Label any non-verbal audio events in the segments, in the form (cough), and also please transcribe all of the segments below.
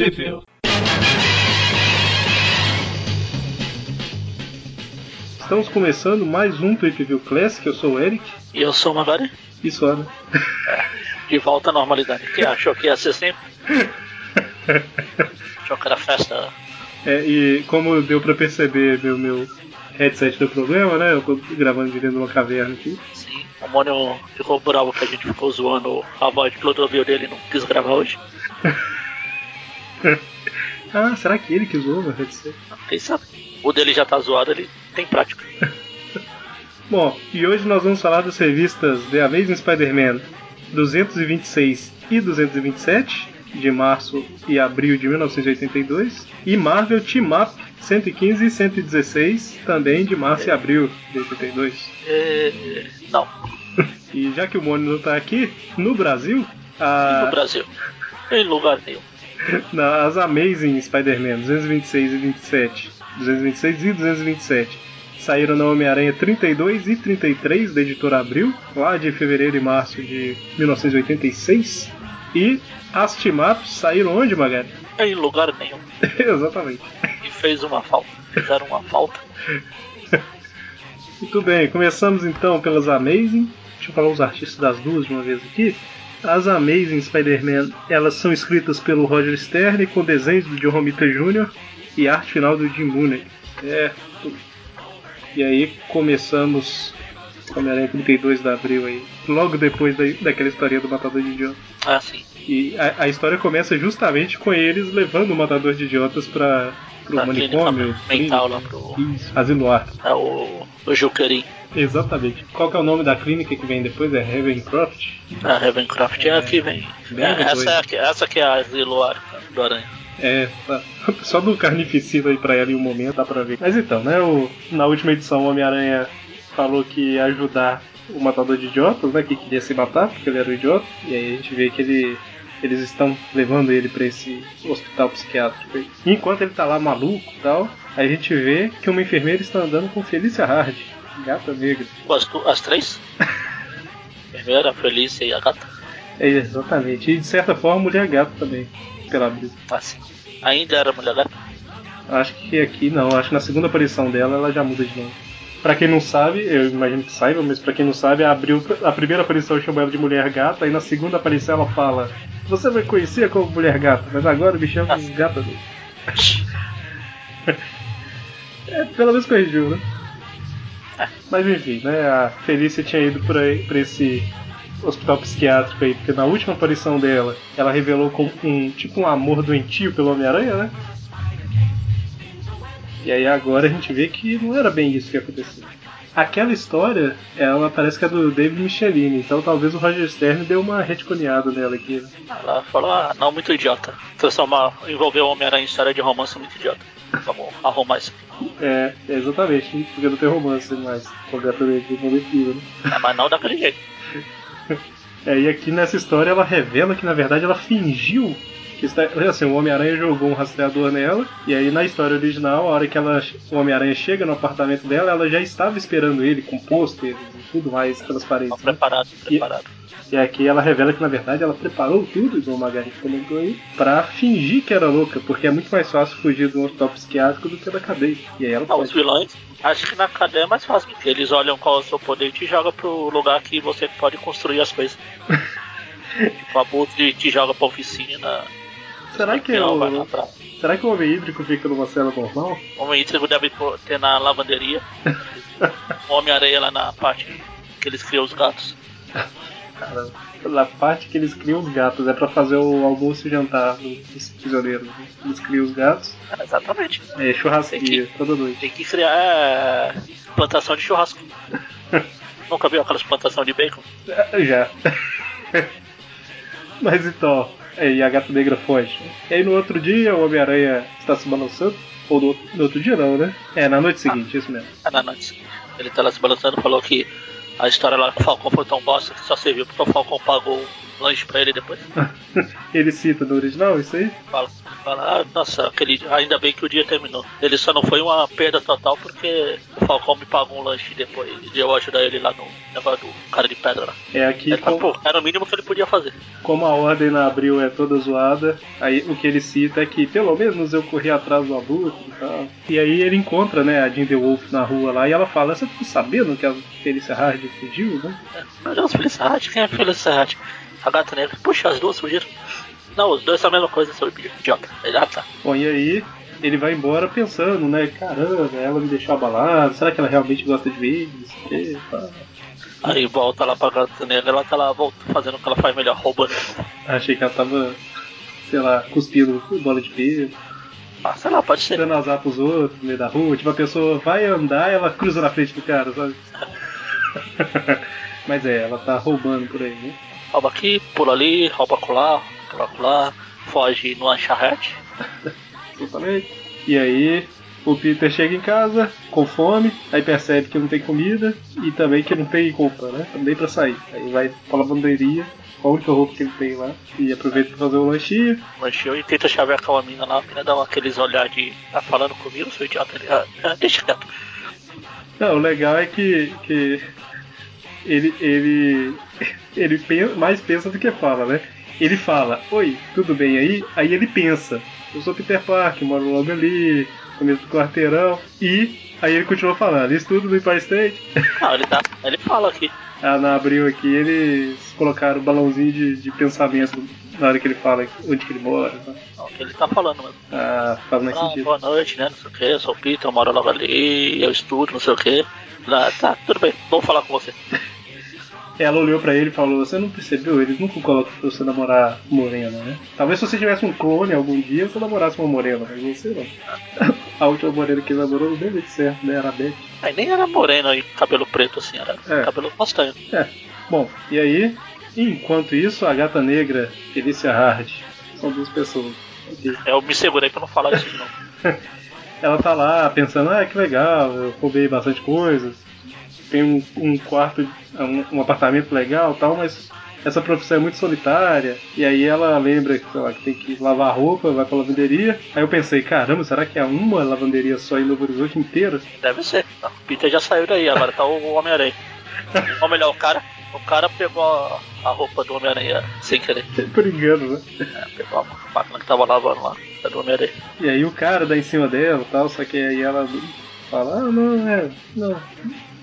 Sheffield. Estamos começando mais um Tweep View Classic, eu sou o Eric. E eu sou o Magari. Isso, (laughs) Ana. De volta à normalidade. Quem achou que ia ser sempre? (laughs) achou que era festa. É, e como deu pra perceber, meu, meu headset deu problema, né? Eu tô gravando dentro de uma caverna aqui. Sim, o Mônio ficou bravo que a gente ficou zoando a voz de Clodovil dele e não quis gravar hoje. (laughs) (laughs) ah, será que ele que zoou meu headset? Quem sabe? O dele já tá zoado, ele tem prática. (laughs) Bom, e hoje nós vamos falar das revistas The Amazing Spider-Man 226 e 227, de março e abril de 1982, e Marvel Team Up 115 e 116, também de março e abril de 82. É... Não. (laughs) e já que o Mônio não tá aqui, no Brasil. A... No Brasil. Em lugar nenhum. As Amazing Spider-Man 226 e 27, 226 e 227 saíram na Homem-Aranha 32 e 33 da editora Abril, lá de fevereiro e março de 1986. E as team-ups saíram onde, Magari? Em lugar nenhum. (laughs) Exatamente. E fez uma falta. Fizeram uma falta. (laughs) Muito bem, começamos então pelas Amazing. Deixa eu falar os artistas das duas de uma vez aqui. As Amazing Spider-Man, elas são escritas pelo Roger Stern com desenhos do John Romita Jr. e arte final do Jim Mooney. Certo. E aí começamos Homem-Aranha 32 de abril aí. Logo depois da, daquela história do Matador de Idiotas. Ah, sim. E a, a, história começa justamente com eles levando o Matador de Idiotas pra, pro pra manicômio. Mental lá pro. Isso, Asilo Arca. É o. O Juquerim. Exatamente. Qual que é o nome da clínica que vem depois? É Ravencroft? A Ravencroft é, a que vem. É, essa, é, essa que é a Asilo do Aranha. É, tá. só (laughs) do carnificina aí pra ela em um momento dá pra ver. Mas então, né, o, na última edição o Homem-Aranha falou que ia ajudar o matador de idiotas, né, que queria se matar porque ele era um idiota, e aí a gente vê que ele eles estão levando ele para esse hospital psiquiátrico. Aí. Enquanto ele tá lá maluco e tal, a gente vê que uma enfermeira está andando com Felícia Hard, gata negra. As, as três? (laughs) enfermeira, Felícia e a gata? É, exatamente. E de certa forma, mulher gata também, pela abril. Ah, sim. Ainda era mulher gata? Acho que aqui não, acho que na segunda aparição dela ela já muda de nome. Pra quem não sabe, eu imagino que saiba, mas pra quem não sabe, a, abril, a primeira aparição chama ela de mulher gata, e na segunda aparição ela fala: Você vai conhecer como mulher gata, mas agora me chama de gata dele. (laughs) é, pelo menos corrigiu, né? Mas enfim, né? A Felícia tinha ido pra, pra esse hospital psiquiátrico aí, porque na última aparição dela, ela revelou com um tipo um amor doentio pelo Homem-Aranha, né? E aí agora a gente vê que não era bem isso que aconteceu. Aquela história, ela parece que é do David Michelini, então talvez o Roger Stern deu uma retconeada nela aqui. Né? Ela falou, ah, não, muito idiota. Transformar, envolver o Homem-Aranha em história de romance muito idiota. Vamos arrumar isso. É, é, exatamente, porque não tem romance mais. O gato dele né? É, mas não daquele jeito. (laughs) É, e aqui nessa história ela revela que na verdade ela fingiu que está, assim, o Homem-Aranha jogou um rastreador nela, e aí na história original, a hora que ela, o Homem-Aranha chega no apartamento dela, ela já estava esperando ele com pôster e tudo mais pelas paredes. Né? Preparado, preparado. E, e, aqui ela revela que na verdade ela preparou tudo, igual o Margarita comentou aí, pra fingir que era louca, porque é muito mais fácil fugir de um hospital psiquiátrico do que da cadeia. E aí ela ah, os vilões, acho que na cadeia é mais fácil, porque eles olham qual é o seu poder e te jogam pro lugar que você pode construir as coisas. tipo, a Butler te joga pra oficina Será que, é o... Será que o homem hídrico fica numa cela normal? O homem hídrico deve ter na lavanderia. (laughs) o Homem-Areia lá na parte que eles criam os gatos. Caramba. Na parte que eles criam os gatos, é pra fazer o almoço e jantar dos prisioneiros. Né? Eles criam os gatos. É, exatamente. É churrasquinha, toda noite. Tem que criar é, plantação de churrasco. (laughs) Nunca viu aquelas plantação de bacon? Já. (laughs) Mas então, é, e a gata negra foge. E aí no outro dia o Homem-Aranha está se balançando. Ou no, no, outro dia não, né? É, na noite seguinte, ah, isso mesmo. É na noite seguinte. Ele está lá se balançando falou que a história lá que o Falcão foi tão bosta que só serviu porque o Falcão pagou lanche pra ele depois. (laughs) ele cita no original isso aí? Fala, fala ah, nossa, aquele, ainda bem que o dia terminou. Ele só não foi uma perda total porque o Falcão me pagou um lanche depois de eu ajudar ele lá no negócio do cara de pedra lá. É aqui. Ele, como... pô, era o mínimo que ele podia fazer. Como a ordem na abril é toda zoada, aí o que ele cita é que pelo menos eu corri atrás do abutre e tal. E aí ele encontra, né, a Jean The Wolf na rua lá e ela fala: Você tá sabendo que a Felícia Hard fugiu, né? É, meu Deus, Felícia Hard? Quem é Felícia Hard? A gata negra. Puxa, as duas fugiram. Não, os dois são a mesma coisa, seu idiota. Ah, tá. Bom, e aí ele vai embora pensando, né? Caramba, ela me deixou abalado. Será que ela realmente gosta de mim? Aí volta lá pra gata negra, ela tá lá volta, fazendo o que ela faz melhor, roubando. Achei que ela tava, sei lá, cuspindo bola de pelo. Ah, sei lá, pode ser. Dando azar pros outros no meio da rua. Tipo, a pessoa vai andar ela cruza na frente do cara, sabe? (laughs) (laughs) Mas é, ela tá roubando por aí, né? rouba aqui, pula ali, rouba colar, pula colar, foge no charrete. Exatamente. (laughs) E aí, o Peter chega em casa com fome, aí percebe que não tem comida e também que não tem roupa, né? Também pra sair. Aí vai pra lavanderia, com a única roupa que ele tem lá, e aproveita pra fazer o lanchinho. Lanchinho e tenta chavecar uma mina lá, a mina dá aqueles olhares de tá falando comigo, seu idiota. Ah, ah, deixa quieto. Não, o legal é que, que ele, ele, ele pensa, mais pensa do que fala, né? Ele fala, oi, tudo bem aí? Aí ele pensa, eu sou Peter Parker, moro logo ali, começo do quarteirão, e aí ele continua falando, estudo no Empire State. Ah, ele, tá, ele fala aqui. (laughs) Ah, na abril aqui eles colocaram o balãozinho de, de pensamento na hora que ele fala onde que ele mora. Tá? Não, o que ele tá falando mesmo. Ah, faz mais ah, sentido. Boa noite, né? Não sei o que, eu sou o Peter, eu moro logo ali, eu estudo, não sei o que. Ah, tá, tudo bem, vou falar com você. (laughs) Ela olhou para ele e falou: Você não percebeu? Eles nunca colocam pra você namorar morena, né? Talvez se você tivesse um clone algum dia, você namorasse uma morena, mas você não. (laughs) A última morena que ele namorou não deu muito certo, né? Era a Beth. Aí nem era morena e cabelo preto assim, era é. cabelo castanho. É. Bom, e aí, enquanto isso, a gata negra, Felicia Hard, são duas pessoas. Okay. Eu me segurei pra não falar isso não. (laughs) Ela tá lá pensando, ah, que legal, eu roubei bastante coisa tem um, um quarto, um, um, apartamento legal tal, mas essa profissão é muito solitária. E aí ela lembra lá, que tem que lavar roupa, vai pra lavanderia. Aí eu pensei, caramba, será que é uma lavanderia só em Novo Horizonte inteira? Deve ser. O Peter já saiu daí, agora tá o Homem-Aranha. Ou melhor, o cara, o cara pegou a, a roupa do Homem-Aranha sem querer. Por engano, né? É, pegou a máquina que tava lavando lá, é do Homem-Aranha. E aí o cara dá em cima dela e tal, só que aí ela fala, ah, não, é, não,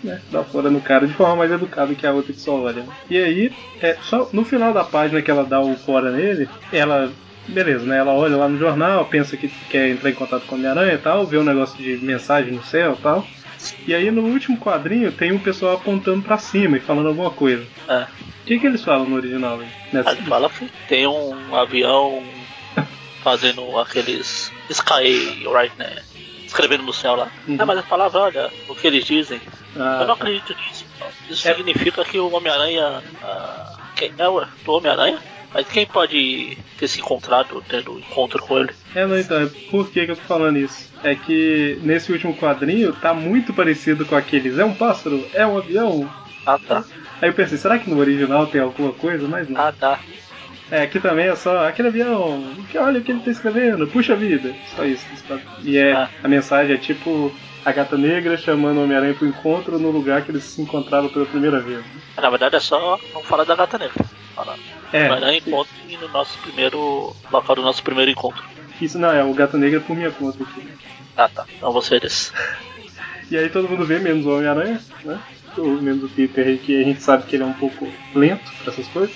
né, dá fora no cara de forma mais educada que a outra que só olha. E aí, é, só no final da página que ela dá o fora nele, ela beleza, né? Ela olha lá no jornal, pensa que quer entrar em contato com a Homem-Aranha e tal, vê um negócio de mensagem no céu e tal. E aí no último quadrinho tem um pessoal apontando para cima e falando alguma coisa. É. O que, que eles falam no original? Nessa... Ele fala que tem um avião (laughs) fazendo aqueles Sky Right, né? Escrevendo no céu lá. Uhum. Ah, mas a palavra, olha, o que eles dizem. Ah, eu não tá. acredito nisso. Isso é. significa que o Homem-Aranha. Ah, quem é o Homem-Aranha? Mas quem pode ter se encontrado, tendo encontro com ele? É, não, então, é por que, que eu tô falando isso? É que nesse último quadrinho tá muito parecido com aqueles. É um pássaro? É um avião? Ah, tá. Aí eu pensei, será que no original tem alguma coisa? Mas não. Ah, tá. É, aqui também é só aquele avião, olha o que ele tá escrevendo, puxa vida. Só isso. E é, ah. a mensagem é tipo a gata negra chamando o Homem-Aranha pro encontro no lugar que eles se encontraram pela primeira vez. Na verdade é só não falar da gata negra. Falar. É. Homem-Aranha encontra no nosso primeiro. local do nosso primeiro encontro. Isso não, é o Gata Negra por minha conta aqui. Ah tá, então você é desse. (laughs) e aí todo mundo vê, menos o Homem-Aranha, né? Ou menos o Peter que a gente sabe que ele é um pouco lento para essas coisas.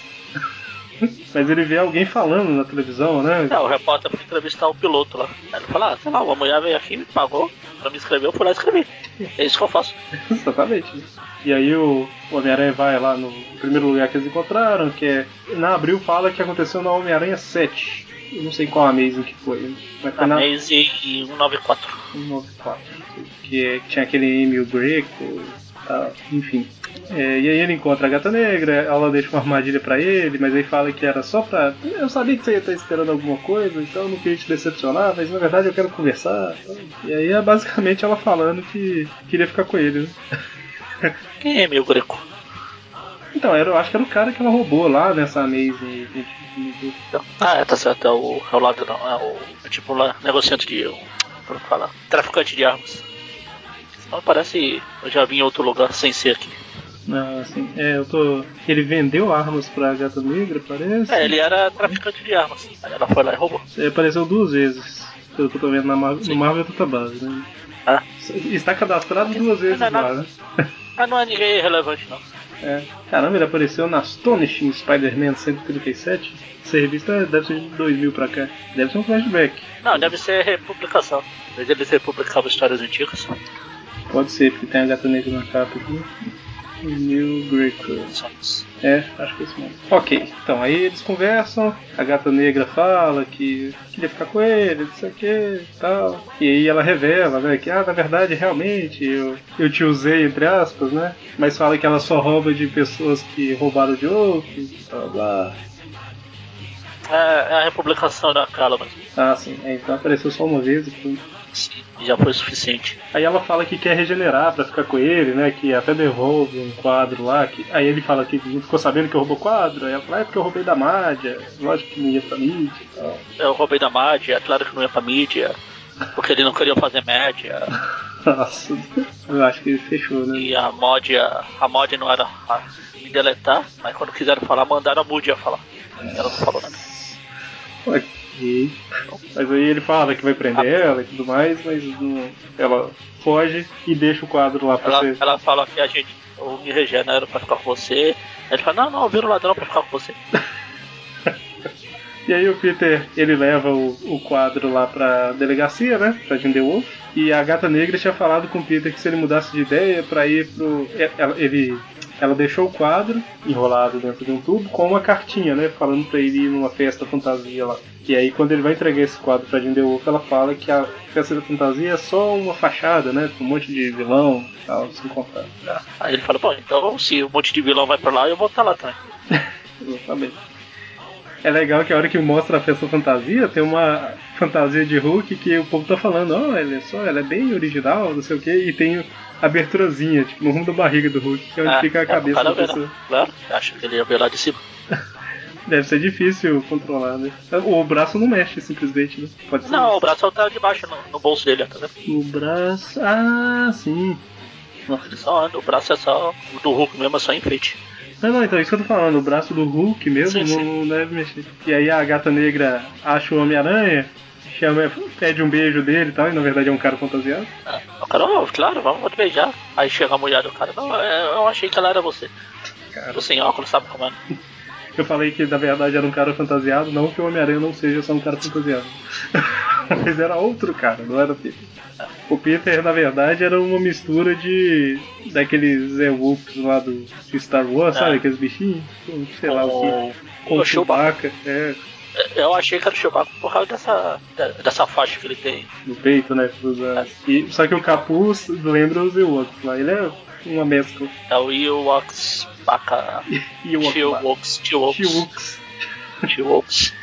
Mas ele vê alguém falando na televisão, né? É, o repórter foi entrevistar o piloto lá. Ele fala, ah, sei lá, uma mulher veio aqui, me pagou pra me escrever, eu fui lá escrever. É isso que eu faço. (laughs) Exatamente. E aí o, Homem-Aranha vai lá no primeiro lugar que eles encontraram, que é. Na Abril fala que aconteceu na Homem-Aranha 7. Eu não sei qual Amazing que foi. Mas foi Amazing 194. 194. Que, é, que tinha aquele Emil Greco, tá, enfim. É, e aí ele encontra a gata negra, ela deixa uma armadilha para ele, mas aí fala que era só pra. Eu sabia que você ia estar esperando alguma coisa, então eu não queria te decepcionar, mas na verdade eu quero conversar. E aí é basicamente ela falando que queria ficar com ele, né? Quem é meu greco? Então, era, eu acho que era o cara que ela roubou lá nessa Amazing. Ah, é, tá certo, é o, é o ladrão, é o. É tipo lá, negociante de. Como falar? Traficante de armas. Não parece. Eu já vi em outro lugar sem ser aqui. Ah, sim. É, eu tô. Ele vendeu armas pra Gata Negra, parece. É, ele era traficante de armas. Aí ela foi lá e roubou. Ele apareceu duas vezes. Pelo que eu tô vendo na Mar no Marvel Database, né? Ah. Está cadastrado duas vezes não é lá, né? (laughs) Ah, não é ninguém relevante, não. É. Caramba, ele apareceu na Astonishing Spider-Man 137. Essa revista deve ser de 2000 pra cá. Deve ser um flashback. Não, deve ser republicação. De eles republicavam histórias antigas. Pode ser, porque tem a gata negra na capa aqui. New Greco. Sons. É, acho que é isso mesmo. Ok, então aí eles conversam, a gata negra fala que queria ficar com ele, não sei o que e tal. E aí ela revela, né, que ah, na verdade, realmente, eu, eu te usei, entre aspas, né? Mas fala que ela só rouba de pessoas que roubaram de outros, blá blá. É, é a republicação da mesmo. Ah, sim, é, então apareceu só uma vez e. Sim, já foi suficiente. Aí ela fala que quer regenerar pra ficar com ele, né? Que até devolve um quadro lá. Que... Aí ele fala que não ficou sabendo que eu roubou o quadro. Aí ela fala, é porque eu roubei da Mádia. Lógico que não ia pra mídia e tal. Eu roubei da mídia, é claro que não ia pra mídia. Porque ele não queria fazer média. (laughs) Nossa, eu acho que ele fechou, né? E a mod, a mod não era a me deletar, mas quando quiseram falar, mandaram a Moody a falar. Ela não falou nada. Ok. Mas aí ele fala que vai prender ela e tudo mais, mas não... ela foge e deixa o quadro lá pra Ela, ser. ela fala que a gente, o me regenera pra ficar com você. Ele fala, não, não, eu viro ladrão pra ficar com você. (laughs) E aí o Peter, ele leva o, o quadro lá pra delegacia, né? Pra Grindelwald. E a gata negra tinha falado com o Peter que se ele mudasse de ideia pra ir pro. Ela, ele, ela deixou o quadro enrolado dentro de um tubo com uma cartinha, né? Falando pra ele ir numa festa fantasia lá. E aí quando ele vai entregar esse quadro pra Grindelwald, ela fala que a festa da fantasia é só uma fachada, né? Com um monte de vilão e tal, se encontrar. Aí ele fala, bom, então se um monte de vilão vai pra lá, eu vou estar lá também. (laughs) Exatamente. É legal que a hora que mostra a festa fantasia, tem uma fantasia de Hulk que o povo tá falando, ó, ela é só, ela é bem original, não sei o que, e tem a aberturazinha, tipo, no rumo da barriga do Hulk, que é onde Ah, fica a é, cabeça o cara da vê, pessoa. né? Claro, acho que ele ia ver lá de cima. (laughs) Deve ser difícil controlar, né? O braço não mexe simplesmente, né? Pode ser. Não, o braço tá debaixo, no, no bolso dele, tá vendo? O braço. Ah, sim. Ele só anda, o braço é só. O do Hulk mesmo é só enfeite. Não, não, então isso que eu tô falando, o braço do Hulk mesmo Sim, não, sim. não deve mexer. E aí a gata negra acha o Homem-Aranha, chama, pede um beijo dele e tal, e na verdade é um cara fantasiado. Ah, O cara, oh, claro, vamos te beijar. Aí chega a mulher do cara, não, é, eu achei que ela era você. Cara. Tô sem óculos, sabe como é? (laughs) Eu falei que na verdade era um cara fantasiado, não que o Homem-Aranha não seja só um cara fantasiado. (laughs) Mas era outro cara, não era o Peter. O Peter, na verdade, era uma mistura de. daqueles Zewoops lá do Star Wars, Ah. sabe? Aqueles bichinhos? Sei lá o que. Com, o. Chewbacca, é, Eu achei que era o Chewbacca por causa dessa, dessa faixa que ele tem. no peito, né? cruzando. E, só que o capuz lembra os Ewoks lá. Ele é uma mescla. É o Ewoks, Ewok. Ewoks, Ewoks, Ewoks.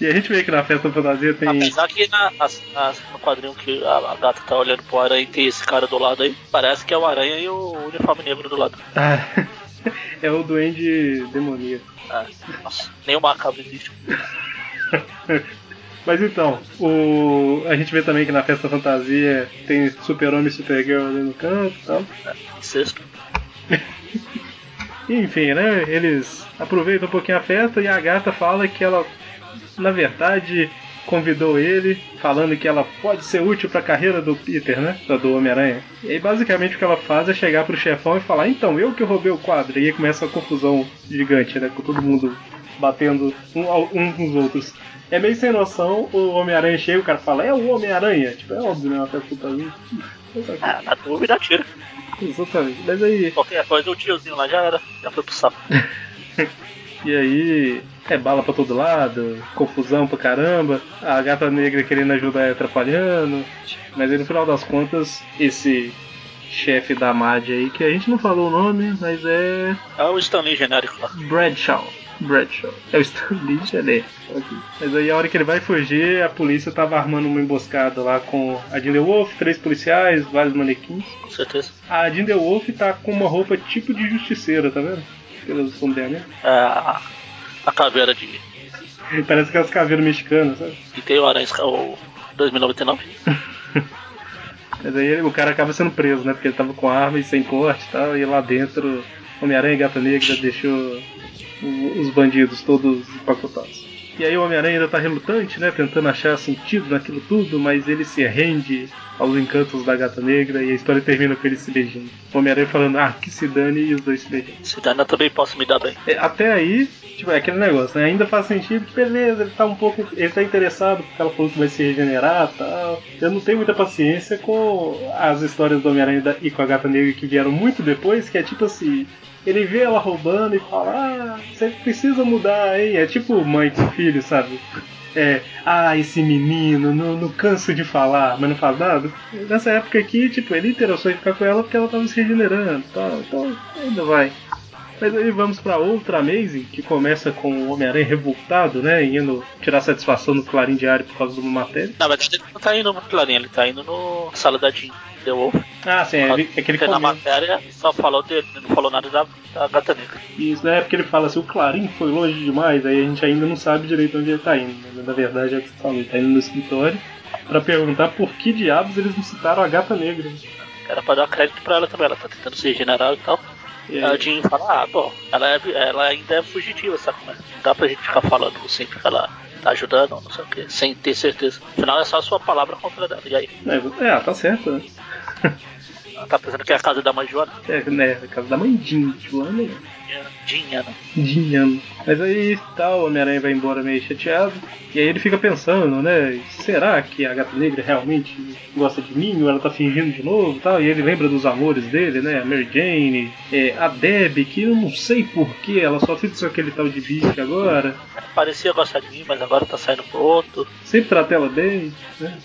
E a gente vê que na festa fantasia tem. Apesar que na, nas- nas- no quadrinho que a, a gata tá olhando pro aranha e tem esse cara do lado aí, parece que é o aranha e o uniforme negro do lado. Ah, (laughs) é o duende demoníaco. Ah, nossa, nem o macabro existe. (laughs) (laughs) Mas então, o... a gente vê também que na festa fantasia tem Super-Homem e Supergirl ali no canto e tal. Sexto. (laughs) Enfim, né? Eles aproveitam um pouquinho a festa e a gata fala que ela, na verdade, convidou ele, falando que ela pode ser útil pra carreira do Peter, né? Da Do Homem-Aranha. E aí, basicamente, o que ela faz é chegar pro chefão e falar: então, eu que roubei o quadro. E aí começa a confusão gigante, né? Com todo mundo batendo um, um com os outros. É meio sem noção, o Homem-Aranha chega e o cara fala: é o Homem-Aranha. Tipo, é óbvio, né? Uma festa fantasia. Ah, na dúvida, tira. Exatamente. Mas aí, Qualquer coisa, o tiozinho lá já era. Já foi pro saco. (laughs) E aí, é bala pra todo lado, confusão pra caramba, a gata negra querendo ajudar e atrapalhando. Mas aí no final das contas, esse chefe da MAD aí, que a gente não falou o nome, mas é É o Stanley genérico lá. Bradshaw. Bradshaw. É o Stanley genérico. Ok. Mas aí a hora que ele vai fugir, a polícia tava armando uma emboscada lá com a Jinder Wolf, três policiais, vários manequins. Com certeza. A Jinder Wolf tá com uma roupa tipo de justiceira, tá vendo? Pelos sombreamentos? É a, a caveira de. (laughs) Parece que é as caveiras mexicanas, sabe? E tem o Aranha o 2099. Mas aí o cara acaba sendo preso, né? Porque ele tava com arma e sem porte e tal, e lá dentro Homem-Aranha e Gata Negra deixou os bandidos todos empacotados. E aí o Homem-Aranha ainda tá relutante, né? Tentando achar sentido naquilo tudo, mas ele se rende aos encantos da gata negra e a história termina com ele se beijando. O Homem-Aranha falando, ah, que se dane e os dois se beijando. Se dane, eu também posso me dar bem. É, até aí, tipo, é aquele negócio, né? Ainda faz sentido, beleza, ele tá um pouco. Ele tá interessado porque ela falou que vai se regenerar e tal. Eu não tenho muita paciência com as histórias do Homem-Aranha e com a gata negra que vieram muito depois, que é tipo assim. Ele vê ela roubando e fala: Ah, você precisa mudar, hein? É tipo mãe com filho, sabe? É, ah, esse menino, não, não canso de falar, mas não faz nada. Nessa época aqui, tipo, ele interessou em ficar com ela porque ela tava se regenerando tal, então ainda vai. Mas aí vamos para outra Amazing, que começa com o Homem-Aranha revoltado, né? Indo tirar satisfação no Clarim Diário por causa de uma matéria. Não, mas ele não tá indo no Clarim, ele tá indo no Sala da Jean. The Wolf. Ah, sim, é, é que ele Na matéria só falou dele, não falou nada da, da gata negra. Isso, né? Porque ele fala assim, o Clarim foi longe demais, aí a gente ainda não sabe direito onde ele tá indo. Né? Na verdade é o que você falou, ele tá indo no escritório pra perguntar por que diabos eles não citaram a gata negra. Era pra dar crédito pra ela também, ela tá tentando se regenerar e tal. E? A Jean fala, ah, bom, ela, é, ela ainda é fugitiva, sabe como é? Não dá pra gente ficar falando sempre que ela tá ajudando, não sei o que, sem ter certeza. Afinal é só a sua palavra contra dela. E aí? É, é tá certo, né? (laughs) Tá pensando que é a casa da mãe Joana? É, né? A casa da mãe Jean. Joana. Dinha, né? Dinha. Mas aí tá, o Homem-Aranha vai embora meio chateado. E aí ele fica pensando, né? Será que a Gata Negra realmente gosta de mim? Ou ela tá fingindo de novo tal? E ele lembra dos amores dele, né? A Mary Jane, é, a Deb, que eu não sei porquê, ela só fica com aquele tal de bicho agora. Parecia gostar de mim, mas agora tá saindo pro outro. Sempre trata ela bem, né?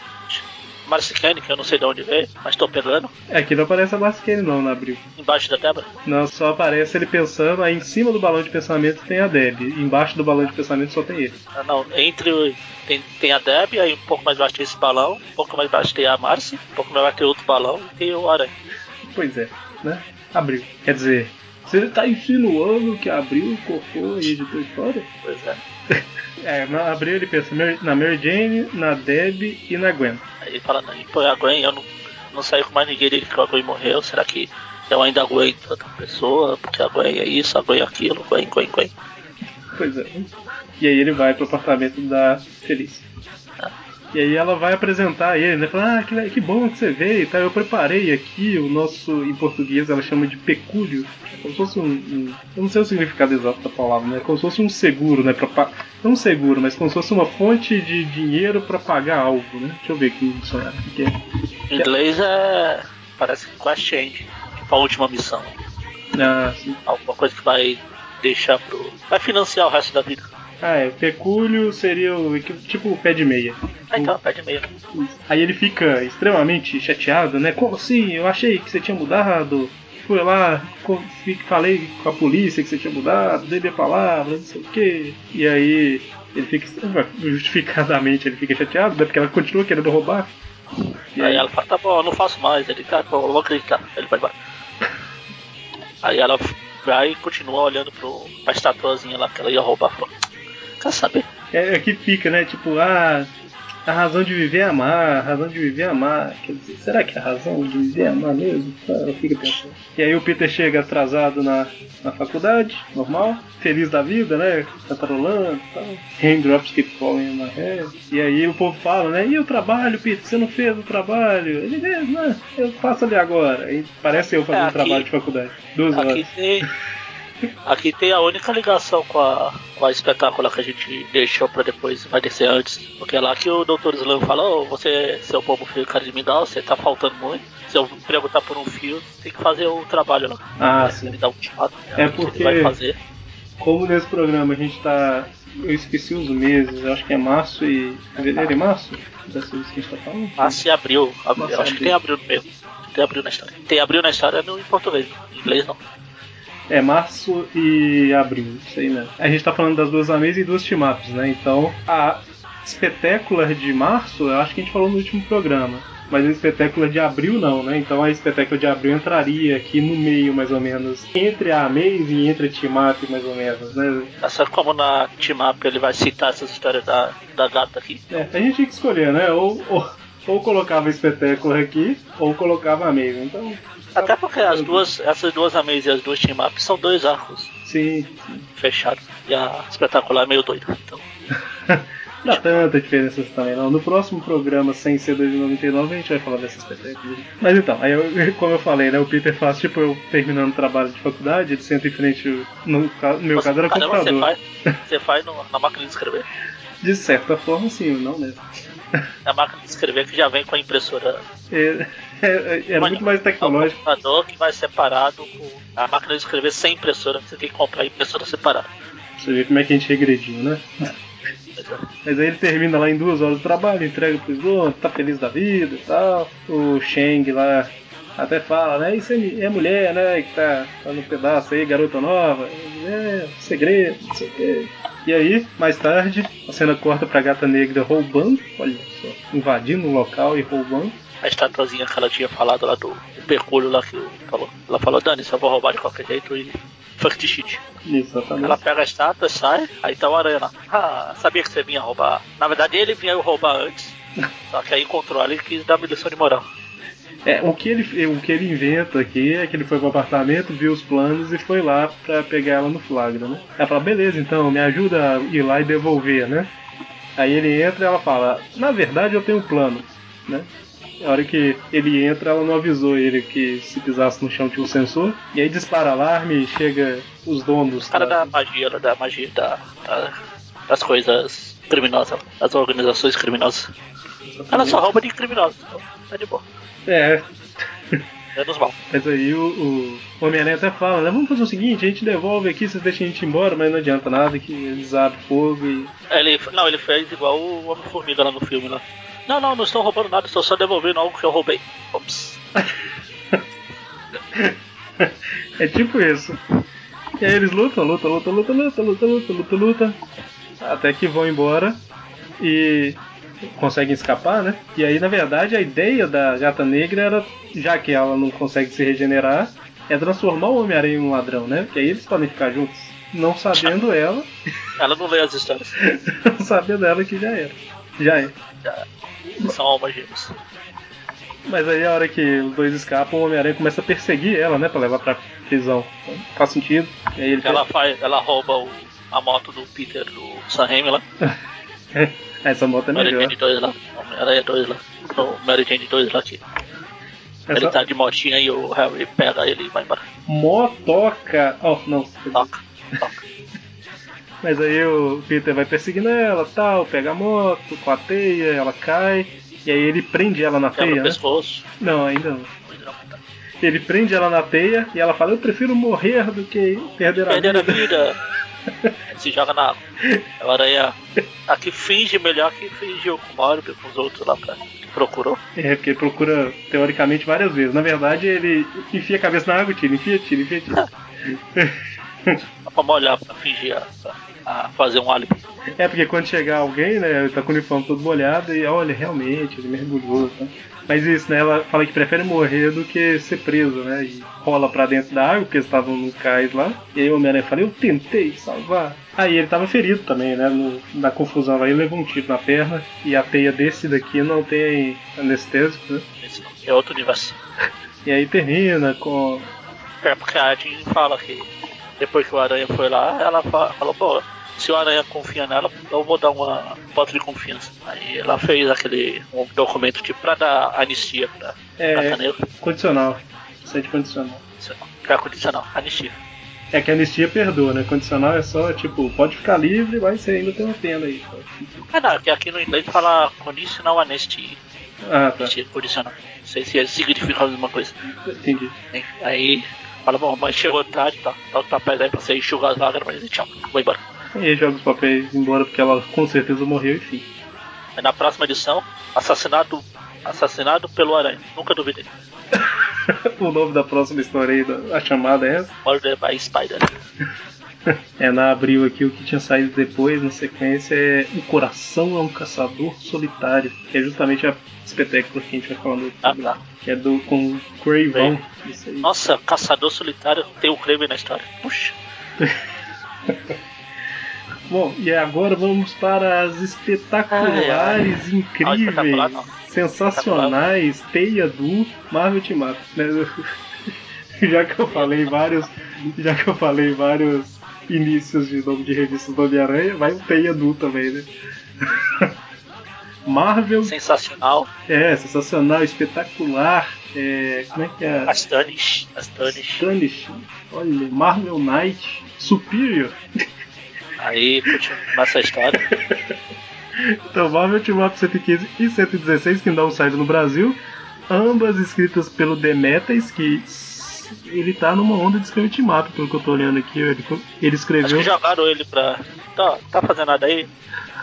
Marcicane, que eu não sei de onde veio, mas tô pegando. É, aqui não aparece a Marcicane não na abril. Embaixo da Débora? Não, só aparece ele pensando, aí em cima do balão de pensamento tem a Deb, embaixo do balão de pensamento só tem ele. Ah, não, entre tem, tem a Deb, aí um pouco mais baixo tem esse balão, um pouco mais baixo tem a Marcy, um pouco mais baixo tem outro balão e tem o Aranha. Pois é, né? Abril. Quer dizer, você tá insinuando que abriu, cortou e editou a história? Pois é. é, na abril ele pensa na Mary Jane, na Deb e na Gwen. Aí ele fala, pô, a Gwen, eu não, não saí com mais ninguém desde que a Gwen morreu, será que eu ainda aguento outra pessoa? Porque a Gwen é isso, a Gwen é aquilo, Gwen, Gwen, Gwen. Pois é. E aí ele vai pro apartamento da Feliz. E aí ela vai apresentar ele, né? Fala, ah, que, que bom que você veio tá? Eu preparei aqui o nosso, em português ela chama de pecúlio. Como se fosse um, um, Eu não sei o significado exato da palavra, né? Como se fosse um seguro, né? Pra, não um seguro, mas como se fosse uma fonte de dinheiro para pagar algo, né? Deixa eu ver aqui no dicionário. Que é. Em inglês é. Parece que quest change. Tipo a última missão. Ah, sim. Alguma coisa que vai deixar pro. Vai financiar o resto da vida. Ah, é. Pecúlio seria o tipo o pé de meia. Ah, então, pé de meia. Aí ele fica extremamente chateado, né? Como assim? Eu achei que você tinha mudado. Fui lá, falei com a polícia que você tinha mudado, dei minha palavra, não sei o quê. E aí ele fica justificadamente ele fica chateado, né? Porque ela continua querendo roubar. E aí, aí ela fala, tá bom, eu não faço mais. Ele, tá bom, eu vou acreditar. Ele vai embora. (laughs) aí ela vai e continua olhando pro, pra estatuazinha lá que ela ia roubar. Quer saber? É, é que fica, né? Tipo, ah, a razão de viver é amar, a razão de viver é amar. Quer dizer, será que é a razão de viver é amar mesmo? Eu fico pensando. E aí o Peter chega atrasado na, na faculdade, normal, feliz da vida, né? Cantarolando e tal. Raindrops keep falling in my head. E aí o povo fala, né? E o trabalho, Peter? Você não fez o trabalho? Ele mesmo, né? Eu faço ali agora. E parece eu fazendo é, trabalho de faculdade. Duas aqui horas. Tem... Aqui tem a única ligação com a, com a espetácula que a gente deixou pra depois, vai descer antes. Porque é lá que o Dr. Slam fala, oh, você, seu povo fio cara de mingau, você tá faltando muito. Se eu perguntar por um fio, tem que fazer o trabalho lá. Ah, é, sim. Ele dá um ultimato, né, é porque, vai fazer. como nesse programa a gente tá... Eu esqueci os meses, eu acho que é março e... Fevereiro e março? Dessa vez que a gente tá falando? Março e abril. abril. acho que tem abril mesmo. Tem abril na história. Tem abril na história no, em português, em inglês não. É março e abril, isso aí mesmo. A gente tá falando das duas Amazing e duas team-ups, né? Então, a espetácular de março, eu acho que a gente falou no último programa. Mas a espetácula de abril não, né? Então a espetácula de abril entraria aqui no meio, mais ou menos, entre a Maze e entre a Team Up, mais ou menos, né? Essa como na Team Up ele vai citar essas histórias da, da gata aqui. É, a gente tinha que escolher, né? Ou, ou, ou colocava espetáculo aqui, ou colocava a Maze. Então. Até porque as duas, essas duas Amaze e as duas Team são dois arcos. Sim. Fechado. E a espetacular é meio doida. Então. (laughs) Não dá tanta diferença também, não. No próximo programa, sem ser 2099, a gente vai falar dessas espetáculos. Mas então, aí eu, (laughs) como eu falei, né? O Peter faz, tipo, eu terminando o trabalho de faculdade, ele senta em frente. No, no meu caso era caramba, computador. Você faz, (laughs) você faz no, na máquina de escrever? De certa forma, sim, não mesmo. A máquina de escrever que já vem com a impressora. É, é, é muito mais tecnológico. É um computador que vai separado com a máquina de escrever sem impressora. Você tem que comprar a impressora separada. Você vê como é que a gente regrediu, né? Mas aí ele termina lá em duas horas do trabalho, entrega pros donos, tá feliz da vida e tal. O Sheng lá até fala, né? Isso é, é mulher, né? Que tá, tá no pedaço aí, garota nova. É, segredo, não sei o quê. E aí, mais tarde, a cena corta pra gata negra roubando, olha só, invadindo o local e roubando. A estatuazinha que ela tinha falado lá do, percurso lá que falou. Ela falou, Dani, só vou roubar de qualquer jeito e fuck the shit. Exatamente. Ela pega a estátua, sai, aí tá o aranha lá. Ah, sabia que você vinha roubar. Na verdade ele vinha roubar antes. (laughs) Só que aí encontrou ela e quis dar uma lição de moral. É, o que, ele, o que ele inventa aqui é que ele foi pro apartamento, viu os planos e foi lá pra pegar ela no flagra, né? Ela fala, beleza, então, me ajuda a ir lá e devolver, né? Aí ele entra e ela fala, na verdade eu tenho um plano, né? A hora que ele entra, ela não avisou ele que se pisasse no chão tinha um sensor. E aí dispara alarme e chega os donos. Os caras da magia, da magia da, da, das coisas criminosas, das organizações criminosas. Ela só rouba de criminosos, então tá de boa. É. Menos mal. Mas aí o, o Homem-Aranha até fala, né? Vamos fazer o seguinte, a gente devolve aqui, vocês deixam a gente embora, mas não adianta nada, que eles abrem fogo e. Ele, não, ele fez igual o Homem-Formiga lá no filme lá. Não, não, não estão roubando nada, estou só devolvendo algo que eu roubei. Ops. (laughs) é tipo isso. E aí eles lutam, lutam, lutam, lutam, lutam, lutam, lutam, lutam, lutam. Até que vão embora e conseguem escapar, né? E aí, na verdade, a ideia da gata negra era, já que ela não consegue se regenerar, é transformar o Homem-Aranha em um ladrão, né? Porque aí eles podem ficar juntos. Não sabendo (laughs) ela. Ela não lê as histórias. (laughs) não sabendo ela que já era. Já é. Já. São almas gêmeas. Mas aí a hora que os dois escapam, o Homem-Aranha começa a perseguir ela, né? Pra levar pra prisão. Então, faz sentido. E ela, faz, ela rouba o, a moto do Peter do Sam lá. (laughs) Essa moto é Mary melhor. Jane 2 lá. Homem-Aranha 2 lá. No Mary Jane 2 lá aqui. Essa Ele tá de motinha e o Harry pega ele e vai embora. motoca. Oh, não. Toca, toca. (laughs) Mas aí o Peter vai perseguindo ela, tal, pega a moto com a teia, ela cai. E aí ele prende ela na Quebra teia, o né? pescoço. Não, ainda não. Ele prende ela na teia e ela fala, eu prefiro morrer do que perder a Perder a vida. (laughs) (laughs) Se joga na água. A aranha aqui finge melhor que fingiu com o Morbius com os outros lá pra, que procurou. É, porque ele procura, teoricamente, várias vezes. Na verdade, ele enfia a cabeça na água e tira, enfia, tira, enfia, tira. (laughs) Só pra molhar, pra fingir a, a fazer um álibi. É, porque quando chegar alguém, né, ele tá com o uniforme todo molhado e olha, realmente, ele mergulhou, tá? Mas isso, né, ela fala que prefere morrer do que ser preso, né, e rola pra dentro da água, porque eles estavam no cais lá, e aí o Homem-Aranha fala, eu tentei salvar. Aí ele tava ferido também, né, no, na confusão lá, ele levou um tiro na perna, e a teia desse daqui não tem anestésico, né, Esse é outro universo. e aí termina com... É porque a Jean fala que depois que o Aranha foi lá, ela fa- falou, pô, se o Aranha confia nela, eu vou dar uma voto de confiança. Aí ela fez aquele um documento tipo pra dar anistia pra É, Gata Negra. condicional, sente condicional. Pra é condicional, anistia. É que a anistia perdoa, né? Condicional é só, tipo, pode ficar livre, mas você ainda tem uma pena aí. Ah não, porque aqui no inglês fala conditional anestia. Ah, tá. Anistia condicional. Não sei se ele significa a mesma coisa. Entendi. Aí fala, bom, mas chegou tarde, tá? Dá os papéis aí pra você enxugar as lágrimas e tchau, vou embora. E aí joga os papéis embora porque ela com certeza morreu, enfim. Aí na próxima edição, assassinado, assassinado pelo Aranha. Nunca duvidei. (laughs) o nome da próxima história aí, a chamada é essa. Murder by Spider. (laughs) é, na abril aqui o que tinha saído depois, na sequência, é O Coração é um Caçador Solitário, que é justamente a espetáculo que a gente vai falando ah, tá. que é do com Craven. Nossa, Caçador Solitário tem o Craven na história. Puxa. (laughs) Bom, e agora vamos para as espetaculares, ai, ai. incríveis, sensacionais, Teia do Marvel Team Up. Né? (laughs) já que eu falei vários, já que eu falei vários inícios de nome de revistas do Homem-Aranha, vai o do também, né? Marvel. Sensacional. É, sensacional, espetacular. É, como é que é? Astonish. Astonish. Astonish. Olha, Marvel Knight. Superior. Aí, começa a história. (laughs) então, Marvel Team Up 115 e 116, que não saíram no Brasil. Ambas escritas pelo Demetes, que ele tá numa onda de team up, pelo que eu tô olhando aqui. Ele, ele escreveu. Acho jogaram ele pra. Tá, tá fazendo nada aí?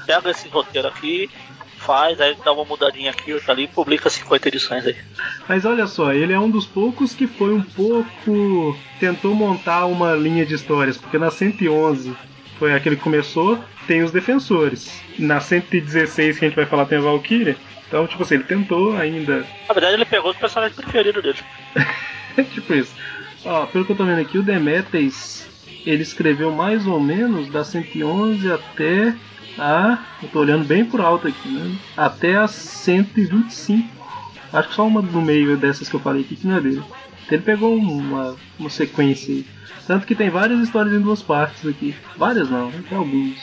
Pega esse roteiro aqui, faz, aí dá uma mudadinha aqui, outra ali e publica 50 edições aí. Mas olha só, ele é um dos poucos que foi um pouco. tentou montar uma linha de histórias, porque na 111 foi aquele que começou, tem os defensores. Na 116 que a gente vai falar tem a Valkyria. Então, tipo assim, ele tentou ainda. Na verdade, ele pegou os personagens preferidos dele. (laughs) (laughs) tipo isso. Ó, pelo que eu tô vendo aqui, o Demetes ele escreveu mais ou menos da 111 até a. Eu tô olhando bem por alto aqui, né? Até a 125. Acho que só uma no meio dessas que eu falei aqui que não é dele. Ele pegou uma, uma sequência aí. Tanto que tem várias histórias em duas partes aqui. Várias não, tem alguns.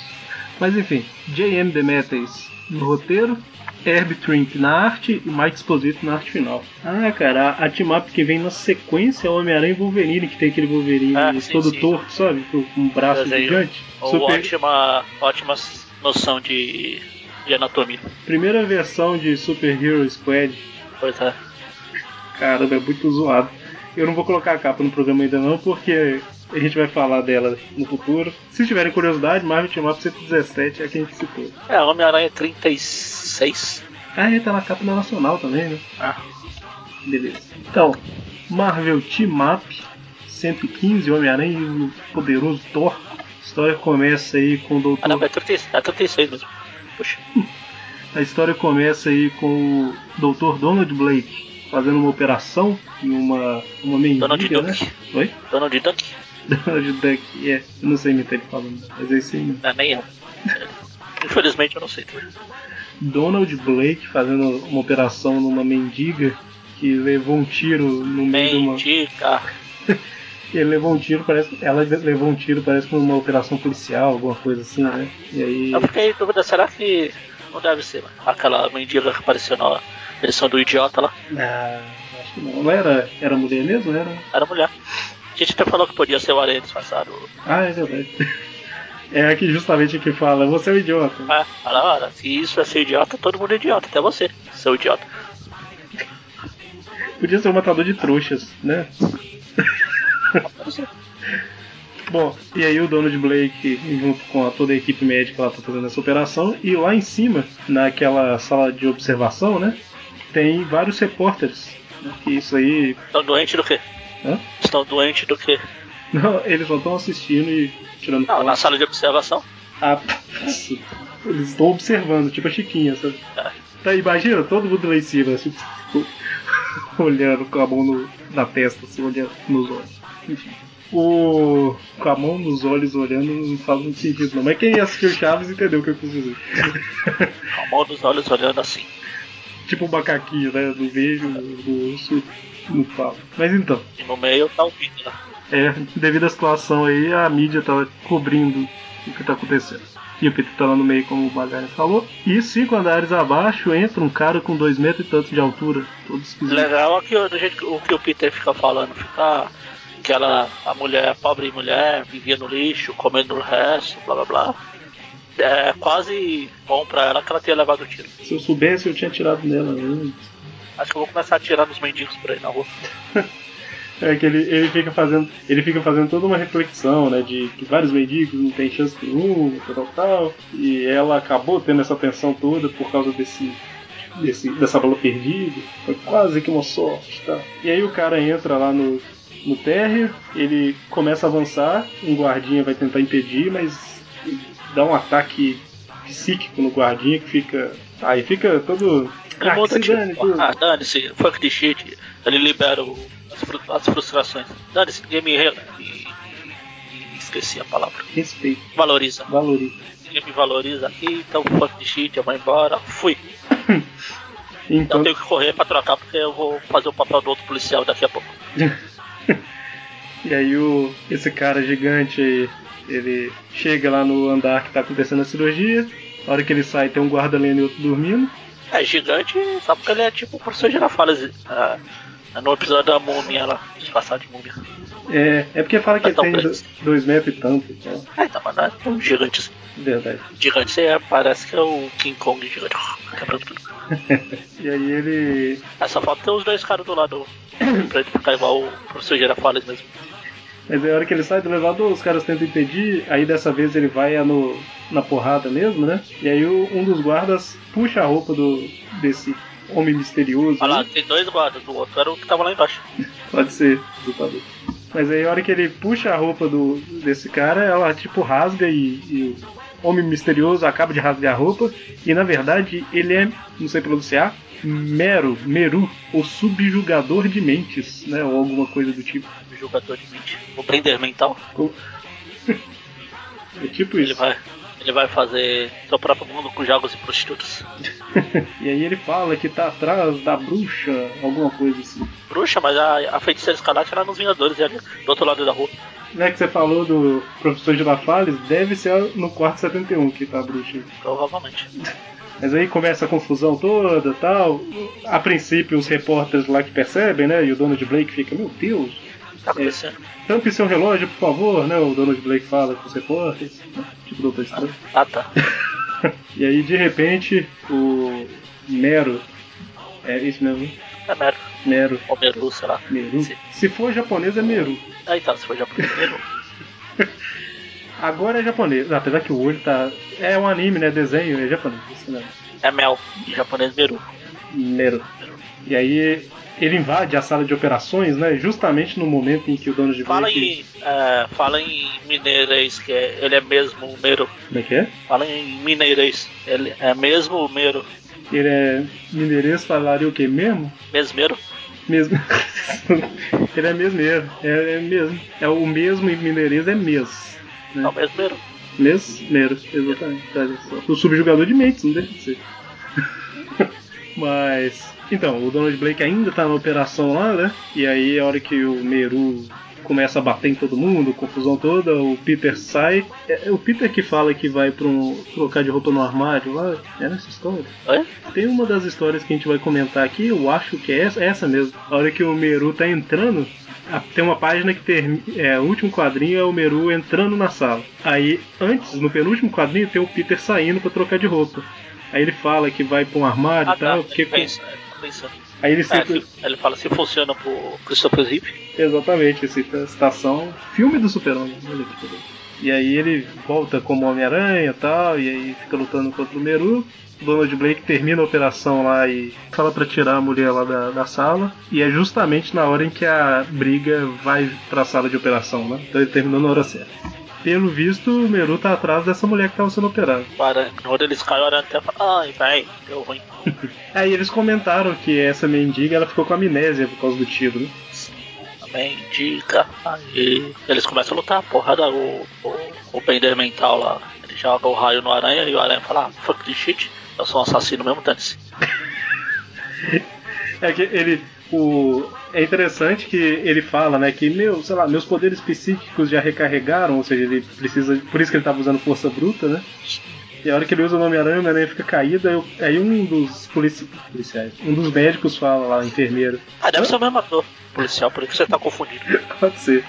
Mas enfim, J.M. Demetes no roteiro, Herb Trimp na arte e Mike Exposito na arte final. Ah, cara, a, a team up que vem na sequência é o Homem-Aranha e Wolverine, que tem aquele Wolverine ah, sim, todo sim. torto, sabe? Com um braço Desenho. gigante. Super... Ótima, ótima noção de, de anatomia. Primeira versão de Super Hero Squad. Pois é. Caramba, é muito zoado. Eu não vou colocar a capa no programa ainda não, porque a gente vai falar dela no futuro. Se tiverem curiosidade, Marvel Team Up 117 é quem a gente citou. É, Homem-Aranha 36. Ah, ele tá na capa nacional também, né? Ah, beleza. Então, Marvel Team Up 115, Homem-Aranha e o poderoso Thor. A história começa aí com o Doutor. Ah, não, é 36, é 36 mesmo. Puxa. A história começa aí com o Dr. Donald Blake fazendo uma operação em uma, uma mendiga, Donald né? Duck. Oi? Donald Duck. Donald Duck, é. Eu não sei imitar ele falando, mas é isso aí. Não, nem eu. (laughs) Infelizmente eu não sei. Donald Blake fazendo uma operação numa mendiga que levou um tiro no meio mendiga. de uma. (laughs) Ele levou um tiro, parece. Ela levou um tiro, parece que numa operação policial, alguma coisa assim, né? E aí. Eu fiquei em dúvida, será que não deve ser aquela mendiga que apareceu na versão do idiota lá? Ah, acho que não. Não era, era mulher mesmo? Era? Era mulher. A gente até falou que podia ser o Aranha disfarçado. Ah, é verdade. (laughs) É aqui justamente que fala, você é um idiota. Ah, fala, olha, se isso é ser idiota, todo mundo é idiota, até você, seu idiota. Podia ser um matador de trouxas, né? (laughs) (laughs) Bom, e aí o Donald Blake, junto com a, toda a equipe médica, lá tá fazendo essa operação, e lá em cima, naquela sala de observação, né? Tem vários repórteres. Que isso aí. Estão doentes do quê? Hã? Estão doentes do quê? Não, eles só estão assistindo e tirando Não, foto. na sala de observação. Ah, eles estão observando, tipo a Chiquinha, sabe? É. Tá, imagina todo mundo lá em cima, tipo, (laughs) olhando com a mão no, na testa, assim, olhando nos olhos. O, com a mão nos olhos olhando não faz muito sentido, não. Mas quem assistiu Chaves entendeu o que eu quis dizer. Com a mão nos olhos olhando assim. Tipo um macaquinho, né? Do vejo, do urso, no fala. Mas então. E no meio tá o vídeo, né? É, devido à situação aí, a mídia tá cobrindo o que tá acontecendo. E o Peter tá lá no meio, como o Magari falou. E cinco andares abaixo entra um cara com dois metros e tanto de altura. Todo esquisito. Legal é que o, o que o Peter fica falando, fica que ela, a mulher, a pobre mulher, vivia no lixo, comendo o resto, blá blá blá. É quase bom pra ela que ela tenha levado o tiro. Se eu soubesse, eu tinha tirado nela antes. Acho que eu vou começar a tirar nos mendigos por aí na rua. (laughs) é que ele, ele fica fazendo. Ele fica fazendo toda uma reflexão, né? De que vários mendigos não tem chance nenhuma, tal, tal. E ela acabou tendo essa tensão toda por causa desse desse, dessa bola perdida. Foi quase que uma sorte, tá? E aí o cara entra lá no, no térreo, ele começa a avançar, um guardinha vai tentar impedir, mas dá um ataque psíquico no guardinha que fica. Aí fica todo. Ah, muda, tipo, dane, ah, dane-se, fuck the shit. Ele libera o, as, frustrações. Dane-se, ninguém me, me, Esqueci a palavra. Respeito. Valoriza. Valoriza. Ninguém me valoriza aqui, então fuck the shit, eu vou embora. Fui. então eu tenho que correr pra trocar porque eu vou fazer o papel do outro policial daqui a pouco. (laughs) (laughs) e aí o, esse cara gigante aí ele chega lá no andar que tá acontecendo a cirurgia. A hora que ele sai, tem um guarda lendo e outro dormindo. É gigante, só porque ele é tipo o professor Girafales uh, no episódio da múmia lá, disfarçado de múmia. É, é porque fala que ele tem dois, dois metros e tanto. Então. É, tá, mas não é um gigante assim. Verdade. Gigante é, parece que é o King Kong gigante. Quebrando tudo. (laughs) e aí ele. É, só falta ter os dois caras do lado pra ele ficar igual o professor Girafales mesmo. Mas a hora que ele sai do elevador, os caras tentam impedir, aí dessa vez ele vai no, na porrada mesmo, né? E aí o, um dos guardas puxa a roupa do desse homem misterioso. Olha lá, tem dois guardas, o outro era o que tava lá embaixo. (laughs) Pode ser, lutador. Mas aí a hora que ele puxa a roupa do, desse cara, ela tipo rasga e, e o homem misterioso acaba de rasgar a roupa. E na verdade ele é, não sei pronunciar, Mero, Meru, o subjugador de mentes, né? Ou alguma coisa do tipo. Subjugador de mentes. O Blender mental. (laughs) É tipo isso. Ele vai, ele vai fazer seu próprio mundo com jogos e prostitutas. (laughs) e aí ele fala que tá atrás da bruxa, alguma coisa assim. Bruxa, mas a, a feiticeira escarlate era nos Vingadores, ali, do outro lado da rua. Né, que você falou do professor de Lafales, deve ser no quarto 71 que tá a bruxa. Provavelmente. (laughs) Mas aí começa a confusão toda tal. A princípio, os repórteres lá que percebem, né? E o dono de Blake fica, meu Deus. Tá acontecendo. É, tampe seu relógio, por favor, né? O dono de Blake fala com os repórteres. Tipo Doutor Estranho. Ah, tá. (laughs) e aí, de repente, o Mero. É isso mesmo? É Mero. Mero. Ou Meru, sei lá. Meru. Se for japonês, é Meru. Ah, então, se for japonês, é Meru. (laughs) Agora é japonês, apesar que o olho tá. É um anime, né? Desenho, é japonês. Isso mesmo. É Mel, em japonês Meru. Meru. E aí ele invade a sala de operações, né? Justamente no momento em que o dono de fala Blake... em é, Fala em mineirês, que é, ele é mesmo o Meru. Como é que é? Fala em mineirês, ele é mesmo o Meru. Ele é mineirês, falaria o quê? Mesmo? Mesmero? Mesmo. (laughs) ele é mesmeiro, é, é mesmo. É o mesmo em mineirês é mesmo. Né? Não, mesmeiro. Mesmeiro, exatamente. O subjugador de mentes, não deixa de ser. (laughs) Mas. Então, o Donald Blake ainda tá na operação lá, né? E aí, a hora que o Meru começa a bater em todo mundo, confusão toda, o Peter sai. É, é o Peter que fala que vai pra um, trocar de roupa no armário lá. É nessa história? É? Tem uma das histórias que a gente vai comentar aqui, eu acho que é essa, é essa mesmo. A hora que o Meru tá entrando, tem uma página que tem. É, o último quadrinho é o Meru entrando na sala. Aí, antes, no penúltimo quadrinho, tem o Peter saindo para trocar de roupa. Aí ele fala que vai pra um armário ah, e tal. Tá, porque pensa, Aí ele, sempre... é, ele fala se funciona pro Christopher Reeve. Exatamente, essa citação. Filme do Super-Homem. E aí ele volta como Homem-Aranha e tal, e aí fica lutando contra o Meru. Donald Blake termina a operação lá e fala para tirar a mulher lá da, da, sala. E é justamente na hora em que a briga vai pra sala de operação, né? Então ele terminou na hora certa. Pelo visto, o Meru tá atrás dessa mulher que tava sendo operada. Para, quando eles caem, olhando até ai, vai, deu ruim. (laughs) Aí eles comentaram que essa mendiga ela ficou com amnésia por causa do tiro, né? mendiga. Aí eles começam a lutar, porrada, o, o, o Bender mental lá. Ele joga o raio no aranha e o aranha fala, ah, fuck this shit. Eu sou um assassino mesmo, dane (laughs) é que ele. O, é interessante que ele fala, né, que meu, sei lá, meus poderes psíquicos já recarregaram, ou seja, ele precisa. Por isso que ele estava usando força bruta, né? E a hora que ele usa o nome aranha, o aranha fica caído, aí, aí um dos polici policiais, um dos médicos fala lá, enfermeiro. Ah, deve ser o mesmo ator policial, por isso você tá confundindo. (laughs) Pode ser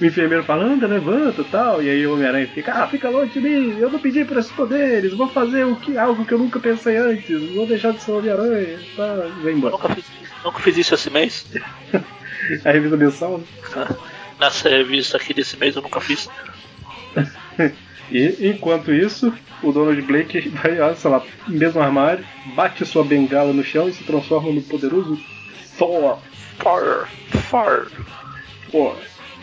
o enfermeiro fala, anda, levanta e tal. E aí o Homem-Aranha fica, ah, fica longe de mim, eu não pedi por esses poderes, vou fazer o que, algo que eu nunca pensei antes, vou deixar de ser Homem-Aranha, tá, vem embora. nunca fiz, nunca fiz isso esse mês. (laughs) A revista mensal, né? (laughs) Nessa revista aqui desse mês eu nunca fiz. (laughs) e enquanto isso, o Donald Blake vai, sei lá, no mesmo armário, bate sua bengala no chão e se transforma no poderoso Thor. Thor. Thor War.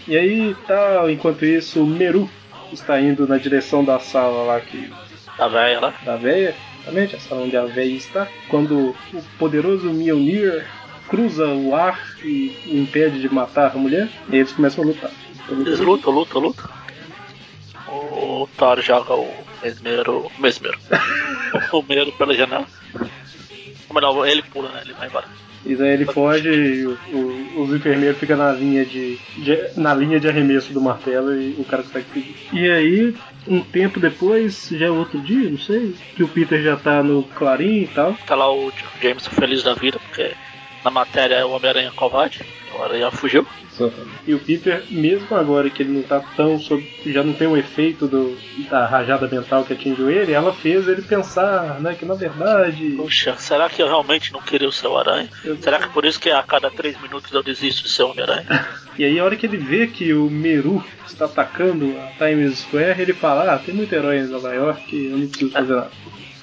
E aí tal, tá, enquanto isso, o Meru está indo na direção da sala lá que. Da véia lá? Da véia, exatamente, a sala onde a véia está. Quando o poderoso Mjolnir cruza o ar e impede de matar a mulher, e eles começam a lutar. Eles lutam, lutam, lutam. O Thor joga o Mesmero. Mesmero. (laughs) o Mero pela janela. Ou melhor, ele pula, né? Ele vai embora. E daí ele foge e o, o, os enfermeiros ficam na linha de, de, na linha de arremesso do martelo e o cara consegue fugir. E aí, um tempo depois, já é outro dia, não sei, que o Peter já tá no Clarim e tal. Tá lá o James feliz da vida, porque na matéria é o Homem-Aranha covarde, o Aranha fugiu. E o Peter, mesmo agora que ele não tá tão sob. já não tem o efeito do, da rajada mental que atingiu ele, ela fez ele pensar, né, que na verdade. Puxa, será que eu realmente não queria o seu aranha? Eu será que por isso que a cada três minutos eu desisto de ser Homem-Aranha? (laughs) e aí a hora que ele vê que o Meru está atacando a Times Square, ele fala, ah, tem muito herói em Nova York, eu não preciso fazer nada.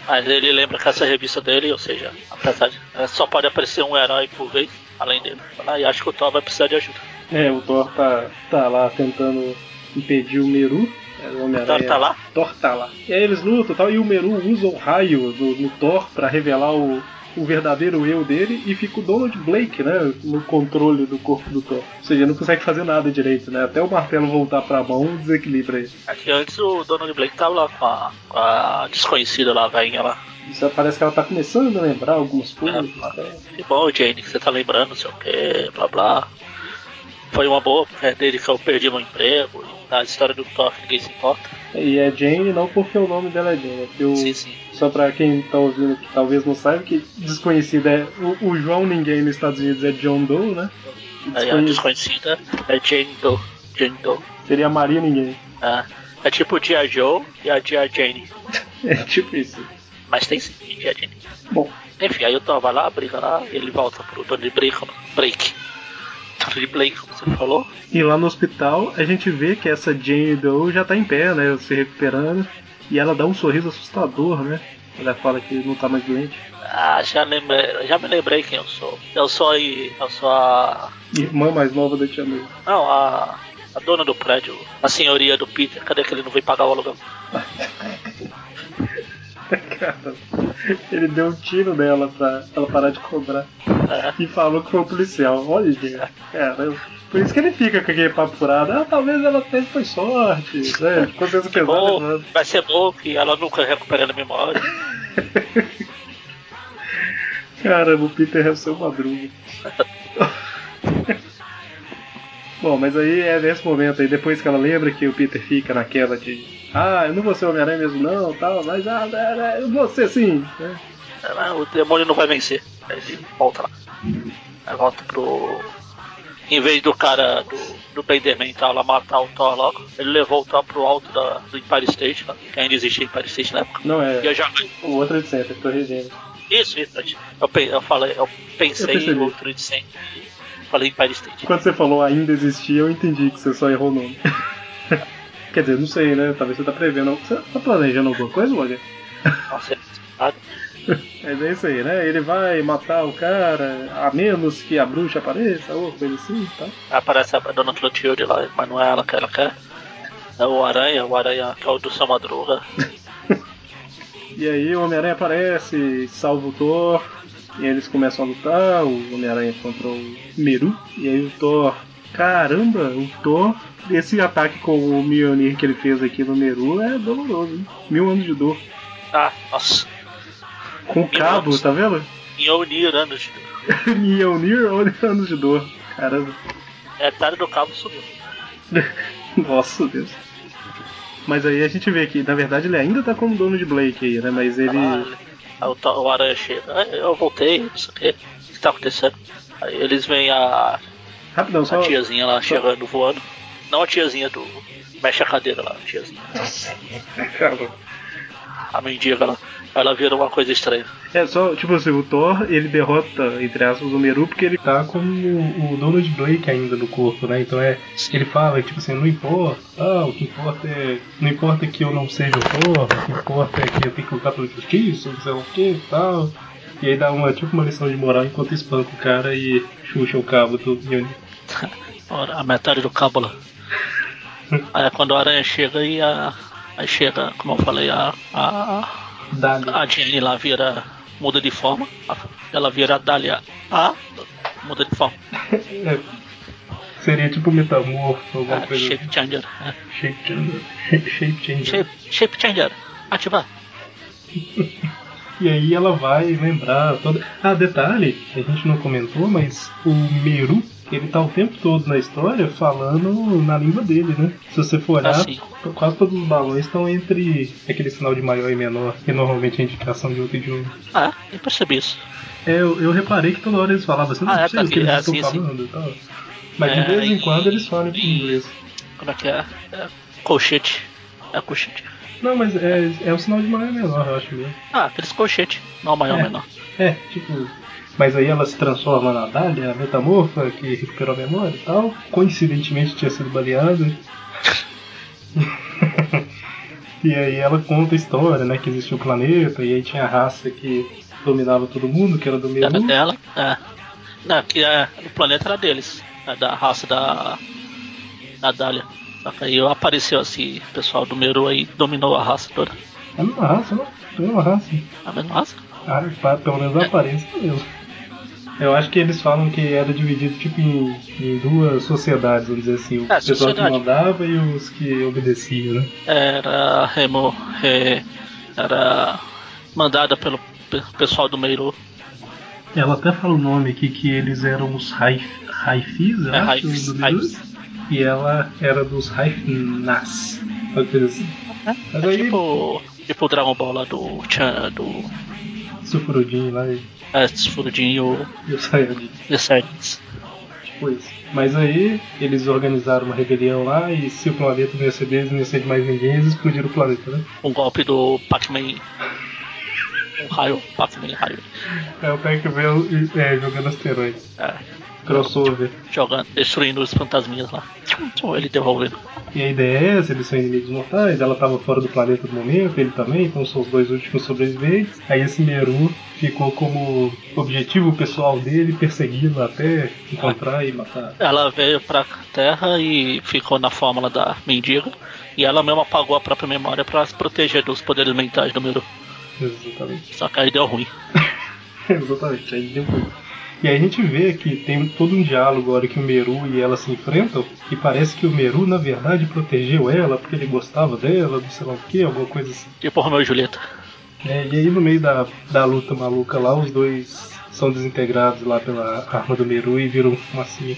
Mas ele lembra que essa revista dele, ou seja, apesar de. Só pode aparecer um herói por vez, além dele. Ah, e acho que o Thor vai precisar de ajuda. É, o Thor tá, tá lá tentando impedir o Meru. É, o Thor tá lá? Thor tá lá. E aí eles lutam e tal, e o Meru usa o raio no Thor pra revelar o, o verdadeiro eu dele e fica o Donald Blake, né, no controle do corpo do Thor. Ou seja, não consegue fazer nada direito, né? Até o martelo voltar pra mão, desequilibra ele. Aqui antes o Donald Blake tava lá com a, com a desconhecida lá, velhinha lá. Isso parece que ela tá começando a lembrar algumas coisas. É, que bom, Jane, que você tá lembrando, não sei o que, blá blá foi uma boa, é dele que eu perdi meu emprego, na história do Thor ninguém se importa. E é Jane não porque o nome dela é Jane, é o, sim, sim. só pra quem tá ouvindo que talvez não saiba, que desconhecido é o, o João Ninguém nos Estados Unidos é John Doe, né? Aí a desconhecida é Jane Doe. Jane Doe. Seria Maria Ninguém. Ah, é tipo o Dia Joe e a Dia Jane. (laughs) é tipo isso. Mas tem sim, Dia Jane. Bom. Enfim, aí o Thor vai lá, briga lá, ele volta pro Tony Break. Break de Blake, como você falou. E lá no hospital a gente vê que essa Jane Doe já tá em pé, né? Se recuperando. E ela dá um sorriso assustador, né? Ela fala que não tá mais doente. Ah, já, lembrei, já me lembrei quem eu sou. Eu sou aí. Eu sou a. Irmã mais nova da Tia May. Não, a. A dona do prédio, a senhoria do Peter. Cadê que ele não veio pagar o aluguel? (laughs) Cara, ele deu um tiro nela pra ela parar de cobrar. E falou que foi um policial. Olha. Cara, por isso que ele fica com aquele papo furado. Ah, talvez ela teve foi sorte. Né? Consciência pesada. Bom, vai ser bom que ela nunca recupera a memória. (laughs) Caramba, o Peter é o seu madruga. (laughs) Bom, mas aí é nesse momento aí, depois que ela lembra que o Peter fica naquela de ah, eu não vou ser Homem-Aranha mesmo não, tal, mas ah, é, é, eu vou ser sim. Né? É, o demônio não vai vencer. Aí ele volta lá. Aí volta pro. Em vez do cara do, do Benderman tá lá matar o Thor logo, ele levou o Thor pro alto da, do Empire State, que ainda existia Empire State na época. Não é. E eu já... O outro de sempre, Gêmeas. Isso, isso. Eu, eu falei, eu pensei em outro de sempre. Falei Empire State. Quando você falou ainda existia, eu entendi que você só errou o nome. (laughs) Quer dizer, não sei, né? Talvez você tá prevendo. Você tá planejando alguma coisa, Logan? Nossa, é Mas é isso aí, né? Ele vai matar o cara, a menos que a bruxa apareça, ou coisa assim, tá? Aparece a Dona Clotilde lá, mas não é ela que ela quer. É o Aranha, o Aranha que é o do São Madruga. (laughs) e aí o Homem-Aranha aparece, salva o Thor, e eles começam a lutar, o Homem-Aranha contra o Meru, e aí o Thor. Caramba, o Thor esse ataque com o Mjolnir que ele fez aqui no Meru é doloroso, hein? Mil anos de dor. Ah, nossa. Com Mil cabo, tá vendo? Mjolnir anos de dor. (laughs) Mjolnir anos de dor. Caramba. É, a do cabo subiu. (laughs) nossa Deus. Mas aí a gente vê que, na verdade, ele ainda tá como dono de Blake aí, né? Mas ele. Ah, o, o Aranha chega. Ah, eu voltei, não sei o que. O que tá acontecendo? Aí eles veem a. Rapidão, só. A tiazinha lá só... chegando voando. Não a tiazinha do. Mexe a cadeira lá, a tiazinha. A mendiga lá. Ela vira uma coisa estranha. É, só, tipo assim, o Thor, ele derrota, entre aspas, o Meru porque ele tá com o, o Donald Blake ainda no corpo, né? Então é. Ele fala, tipo assim, não importa, ah, o que importa é. Não importa que eu não seja o Thor, o que importa é que eu tenho que lutar pela justiça, não sei o que e tal. E aí dá uma, tipo, uma lição de moral enquanto espanca o cara e xuxa o cabo do Mjolnir. (laughs) a metade do cábula. (laughs) Aí é quando a aranha chega e a. Aí chega, como eu falei, a. A, a Jenny lá vira. muda de forma. Ela vira a Dália A, muda de forma. (laughs) Seria tipo metamorfo, alguma ah, coisa. Shape assim. changer. É. Shape changer. shape changer. Shape, shape changer. Ativar. (laughs) E aí ela vai lembrar toda. Ah, detalhe, a gente não comentou, mas o Meru, ele tá o tempo todo na história falando na língua dele, né? Se você for olhar, Ah, quase todos os balões estão entre aquele sinal de maior e menor, que normalmente é indicação de outro idioma. Ah, eu percebi isso. É, eu, eu reparei que toda hora eles falavam assim, não Ah, é, sei o tá que eles é, estão falando e tal. Mas de É, vez em e- quando eles falam em e- inglês. Como é que é? é colchete. É colchete. Não, mas é, é o sinal de maior e menor, eu acho mesmo. Ah, aqueles colchete. Não maior ou É. menor. É, tipo. Mas aí ela se transforma na Dália, a metamorfa, que recuperou a memória e tal. Coincidentemente tinha sido baleada. (laughs) e aí ela conta a história, né? Que existia o planeta, e aí tinha a raça que dominava todo mundo, que era do Era Meru. dela. É. Não, que é, o planeta era deles. É da raça da. Da Dália. Só que aí apareceu assim, o pessoal do Meru aí dominou a raça toda. É a mesma raça, não? É a mesma raça. A mesma raça? Ah, pelo menos a aparência mesmo. Eu acho que eles falam que era dividido tipo em, em duas sociedades, vamos dizer assim. O É, pessoal que sociedade. mandava e os que obedeciam, né? Era remo. re- era mandada pelo pe- pessoal do Meru. Ela até fala o nome aqui que eles eram os eu É. Meru. E ela era dos Raifnas. Assim. Mas É aí, tipo. Tipo o Dragon Ball lá do. Chan, do. Sufurudin lá e, É, Furudinho e o Sayajin. e o Saiyajins. Tipo isso. Mas aí eles organizaram uma rebelião lá e se o planeta não ia ser deles, não ia ser de mais ninguém, eles explodiram o planeta, né? Um golpe do Pac-Man. Um raio, Pac-Man raio. É o Pac-Man é, jogando asteroides. É, Crossover. jogando, destruindo os fantasminhas lá. Tchum, Ele devolvendo. E a ideia é essa, eles são inimigos mortais, ela tava fora do planeta no momento, ele também, então são os dois últimos sobreviventes. Aí esse Meru ficou como objetivo pessoal dele persegui-lo até encontrar e matar. Ela veio pra Terra e ficou na fórmula da mendiga. E ela mesma apagou a própria memória pra se proteger dos poderes mentais do Meru. Exatamente. Só que aí deu ruim. (laughs) Exatamente, aí deu ruim. E aí a gente vê que tem todo um diálogo agora que o Meru e ela se enfrentam, e parece que o Meru, na verdade, protegeu ela porque ele gostava dela, não sei lá o que, alguma coisa assim. Tipo Romeu e Julieta. É, e aí no meio da, da luta maluca lá, os dois são desintegrados lá pela arma do Meru e viram fumacinha.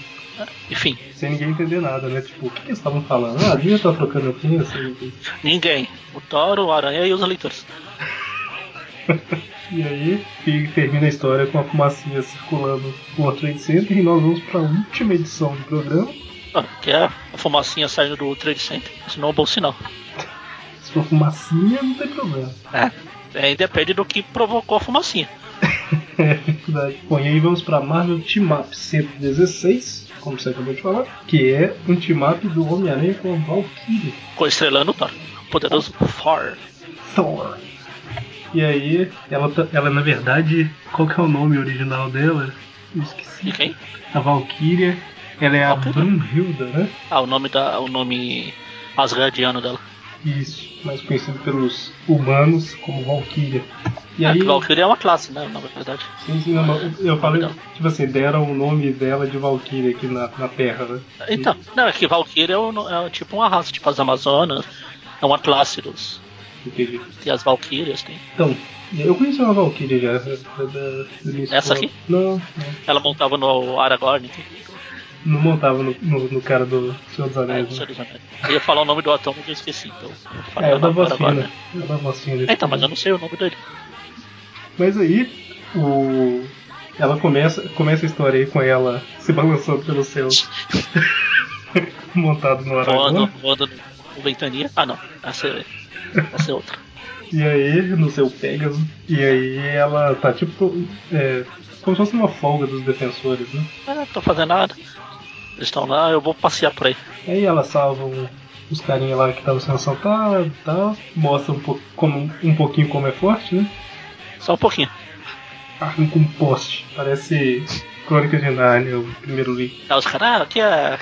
Enfim, Sem ninguém entender nada, né? Tipo, o que, que eles estavam falando? Ah, a Linha tá trocando ofensa. e- ninguém. O Toro, o Aranha e os leitores. (laughs) E aí e termina a história com a fumacinha circulando por Trade Center e nós vamos pra última edição do programa. Ah, que é a fumacinha saindo do Trade Center. Isso não é um bom sinal. (laughs) Se for fumacinha, não tem problema. É. É, depende do que provocou a fumacinha. (laughs) É verdade. Bom, e aí vamos pra Marvel Team Up 116, como você acabou de falar, que é um team up do Homem-Aranha com a Valkyrie. Com estrelando o Thor. Poderoso Thor. Thor. E aí, ela, tá- ela na verdade, qual que é o nome original dela? Eu esqueci. De quem? A Valkyria, ela é a Valkyria? Brunhilda, né? Ah, o nome da. o nome asgardiano dela. Isso, mais conhecido pelos humanos como Valkyria. E É, aí, que Valkyrie é uma classe, né? Na verdade. sim, sim, não, não, eu falei, Não. tipo assim, deram o nome dela de Valkyria aqui na, na Terra, né? Então, não, é que Valkyrie é, um- é tipo uma raça, tipo as Amazonas. É uma classe dos. Entendi. Tem as Valkyrias, tem. Então, eu conheci uma Valkyria já, da, Essa aqui? Não, não. Ela montava no Aragorn. tem- Não montava no, no, no cara do Senhor dos É, Anéis. do né? Senhor dos Anéis. Eu ia falar o nome do ator, mas eu esqueci. Então, eu É, o da né? É o da É, então, mas eu não sei o nome dele. Mas aí, o... ela começa, começa a história aí com ela se balançando pelo céu, (laughs) montado no Voando, Aragorn. voando no, no Ventania. Ah, não. Essa é, essa é outra. E aí, no seu Pegasus. E aí ela tá tipo. É, como se fosse uma folga dos defensores, né? Ah, não tô fazendo nada. Eles estão lá, eu vou passear por aí. Aí ela salva um- os carinha lá que estavam sendo assaltados e tal. Mostra um, po como, um pouquinho como é forte, né? Só um pouquinho. Arma com poste. Parece Crônicas de Narnia, o primeiro livro. Aí os caras, ah, que é.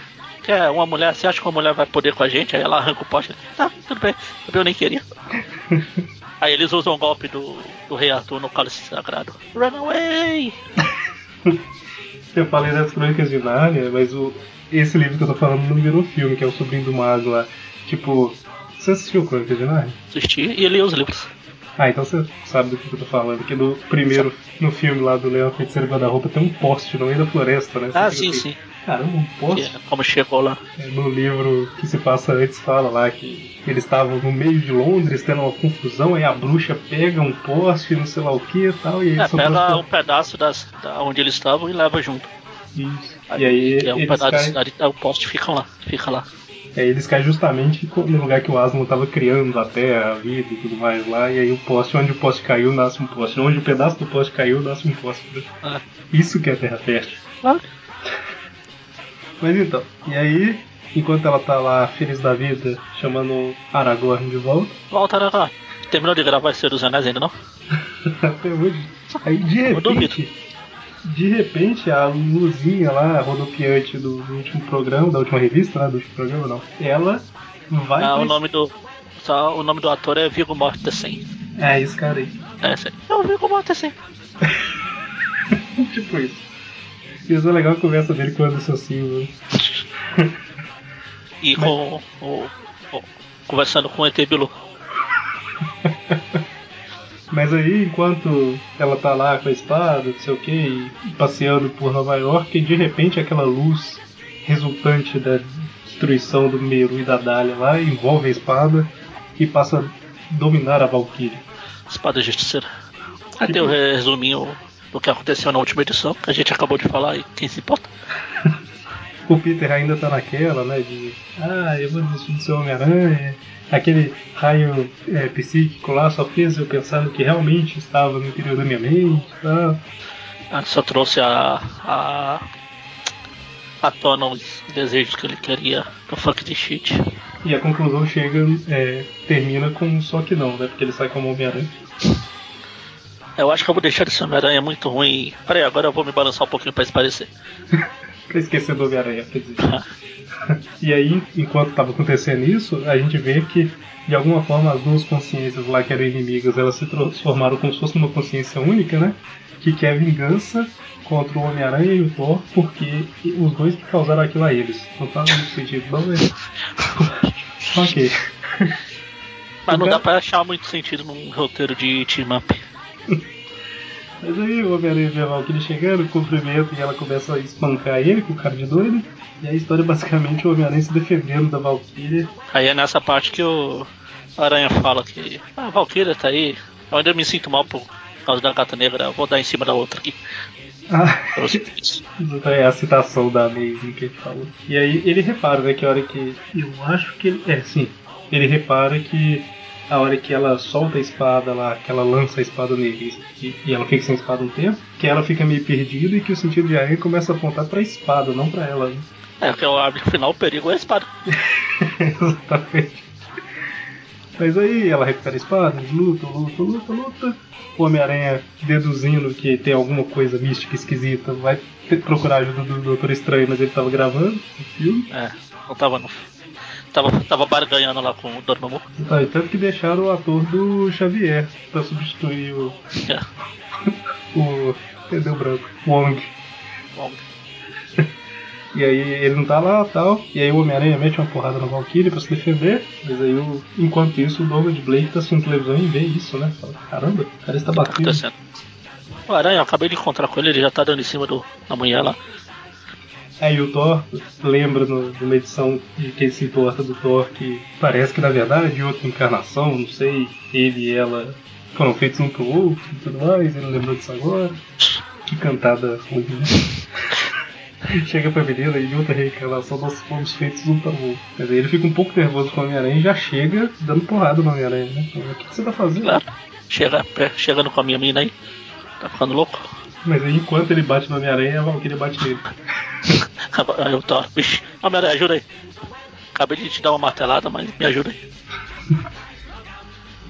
Que é uma mulher, você acha que uma mulher vai poder com a gente? Aí ela arranca o poste. Tá, tudo bem, eu nem queria. (laughs) Aí eles usam o golpe do, do Rei Arthur no cálice sagrado. Run away! (laughs) eu falei das Crônicas de Narnia, mas o, esse livro que eu tô falando não virou filme, que é o Sobrinho do Mago lá. Tipo, você assistiu Crônicas de Narnia? Assisti e li os livros. Ah, então você sabe do que eu tô falando, que no primeiro, no filme lá do Leão Feiticeiro Guarda-Roupa tem um poste no meio da floresta, né? ah, sim, sim. Caramba, um poste. É, como chegou lá. É, no livro que se passa antes fala lá que eles estavam no meio de Londres tendo uma confusão, aí a bruxa pega um poste, não sei lá o que e tal, e aí é, pega um pedaço das, da onde eles estavam e leva junto. Isso. Aí, e aí. É um pedaço caem... da cidade, o poste fica lá, fica lá. Aí eles caem justamente no lugar que o Aslan estava criando a terra, a vida e tudo mais lá. E aí o poste, onde o poste caiu, nasce um poste. Onde o pedaço do poste caiu, nasce um poste. Ah. Isso que é terra fértil. Ah. Mas então, e aí, enquanto ela tá lá feliz da vida, chamando Aragorn de volta. Volta, Aragorn. Terminou de gravar Senhor dos Anéis ainda não? (laughs) Até hoje. Aí de repente de repente a luzinha lá, rodopiante do, do, último programa, da última revista, né? Do último programa, não. Ela vai. Ah, o nome do. Só o nome do ator é Viggo Mortensen. É, esse cara aí. É, esse aí. É o Viggo Mortensen. (laughs) tipo isso. Isso é legal a conversa dele com o Anderson Silva. (laughs) e Mas... com o, o, Conversando com o ET Bilu. (laughs) Mas aí, enquanto ela tá lá com a espada, não sei o que, passeando por Nova York, de repente aquela luz resultante da destruição do Meru e da Dália lá envolve a espada e passa a dominar a Valkyrie. Espada Justiceira. Até o resuminho do que aconteceu na última edição, que a gente acabou de falar e quem se importa. (laughs) o Peter ainda tá naquela, né? De ah, eu vou desistir do seu Homem-Aranha aquele raio é, psíquico lá só fez eu pensar no que realmente estava no interior da minha mente. Tá? Ah, só trouxe a, a à tona os desejos que ele queria do fuck de shit. E a conclusão chega, é, termina com só que não, né? Porque ele sai como Homem-Aranha. (laughs) Eu acho que eu vou deixar esse Homem-Aranha muito ruim. Peraí, agora eu vou me balançar um pouquinho pra se parecer. (laughs) pra esquecer do Homem-Aranha, quer dizer. (laughs) e aí, enquanto estava acontecendo isso, a gente vê que de alguma forma as duas consciências lá que eram inimigas, elas se transformaram como se fosse uma consciência única, né? Que quer vingança contra o Homem-Aranha e o Thor, porque os dois que causaram aquilo a eles. Não tá no sentido, não é? (laughs) ok. Mas não dá pra achar muito sentido num roteiro de team up. (laughs) Mas aí o Homem-Aranha vê a Valkyrie chegando, cumprimenta e ela começa a espancar ele com o cara de doido. E a história é basicamente o Homem-Aranha se defendendo da Valkyrie. Aí é nessa parte que o Aranha fala que ah, a Valkyrie tá aí. Eu ainda me sinto mal por causa da gata negra, eu vou dar em cima da outra aqui. Ah, (laughs) é a citação da Amazing que ele falou. E aí ele repara, né, que a hora que. Eu acho que ele. É, sim. Ele repara que a hora que ela solta a espada lá, que ela lança a espada nele e, e ela fica sem espada um tempo, que ela fica meio perdida e que o sentido de aranha começa a apontar pra espada, não pra ela. Né? É, que eu abro final o perigo é a espada. (laughs) Exatamente. Mas aí ela recupera a espada, luta, luta, luta, luta. O Homem-Aranha, deduzindo que tem alguma coisa mística esquisita, vai procurar ajuda do Doutor Estranho, mas ele tava gravando o filme. É, não tava não. Tava, tava barganhando lá com o Dormammu. Ah, e tanto que deixaram o ator do Xavier pra substituir o. É. (laughs) o. Cadê o branco? Wong. Wong. (laughs) E aí ele não tá lá tal. E aí o Homem-Aranha mete uma porrada na Valkyrie pra se defender. Mas aí, o, enquanto isso, o Donald Blake tá assistindo televisão e vê isso, né? Fala, caramba, o cara está batendo. Tá o Aranha, eu acabei de encontrar com ele, ele já tá dando em cima do, da mulher lá. Aí o Thor lembra numa edição de quem se importa do Thor que parece que na verdade outra encarnação, não sei, ele e ela foram feitos um pro outro e tudo mais, ele lembrou disso agora. Que cantada ruim, né? (laughs) Chega pra menina e outra reencarnação, nós fomos feitos um para o outro. Mas aí ele fica um pouco nervoso com o Homem-Aranha e já chega dando porrada no Homem-Aranha, né? O que, que, você tá fazendo? Claro. Chega, chegando com a minha mina aí. Tá ficando louco? Mas aí enquanto ele bate no Homem-Aranha, a Valkyrie bate nele. (laughs) Aí eu tô, bicho, Homem-Aranha, ajuda aí. Acabei de te dar uma martelada, mas me ajuda aí.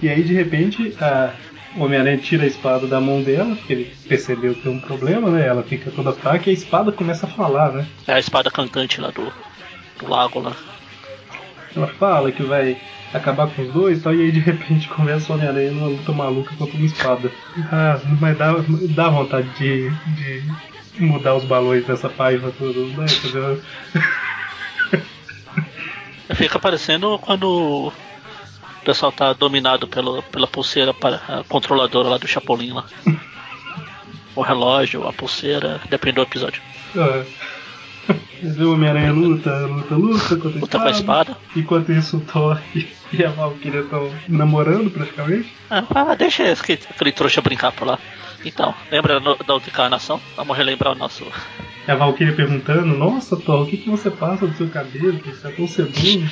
e aí de repente a, o Homem-Aranha tira a espada da mão dela, porque ele percebeu que tem um problema, né? Ela fica toda fraca e a espada começa a falar, né? É a espada cantante lá do, do lago lá. Ela fala que vai acabar com os dois e tal, e aí de repente começa o Homem-Aranha numa luta maluca contra uma espada. Ah, mas dá, dá vontade de, de mudar os balões dessa página toda, né? Fazer... (laughs) Fica parecendo quando o pessoal tá dominado pelo, pela pulseira para, controladora lá do Chapolin lá. (laughs) o relógio, a pulseira, depende do episódio. É. O Homem-Aranha luta, luta, luta contra luta a espada. Enquanto isso, o Thor e a Valkyria estão namorando praticamente. Ah, deixa aquele, aquele trouxa brincar por lá. Então, lembra da outra encarnação? Vamos relembrar o nosso. A Valkyria perguntando: Nossa, Thor, o que, que você passa do seu cabelo? Você é tão sedoso.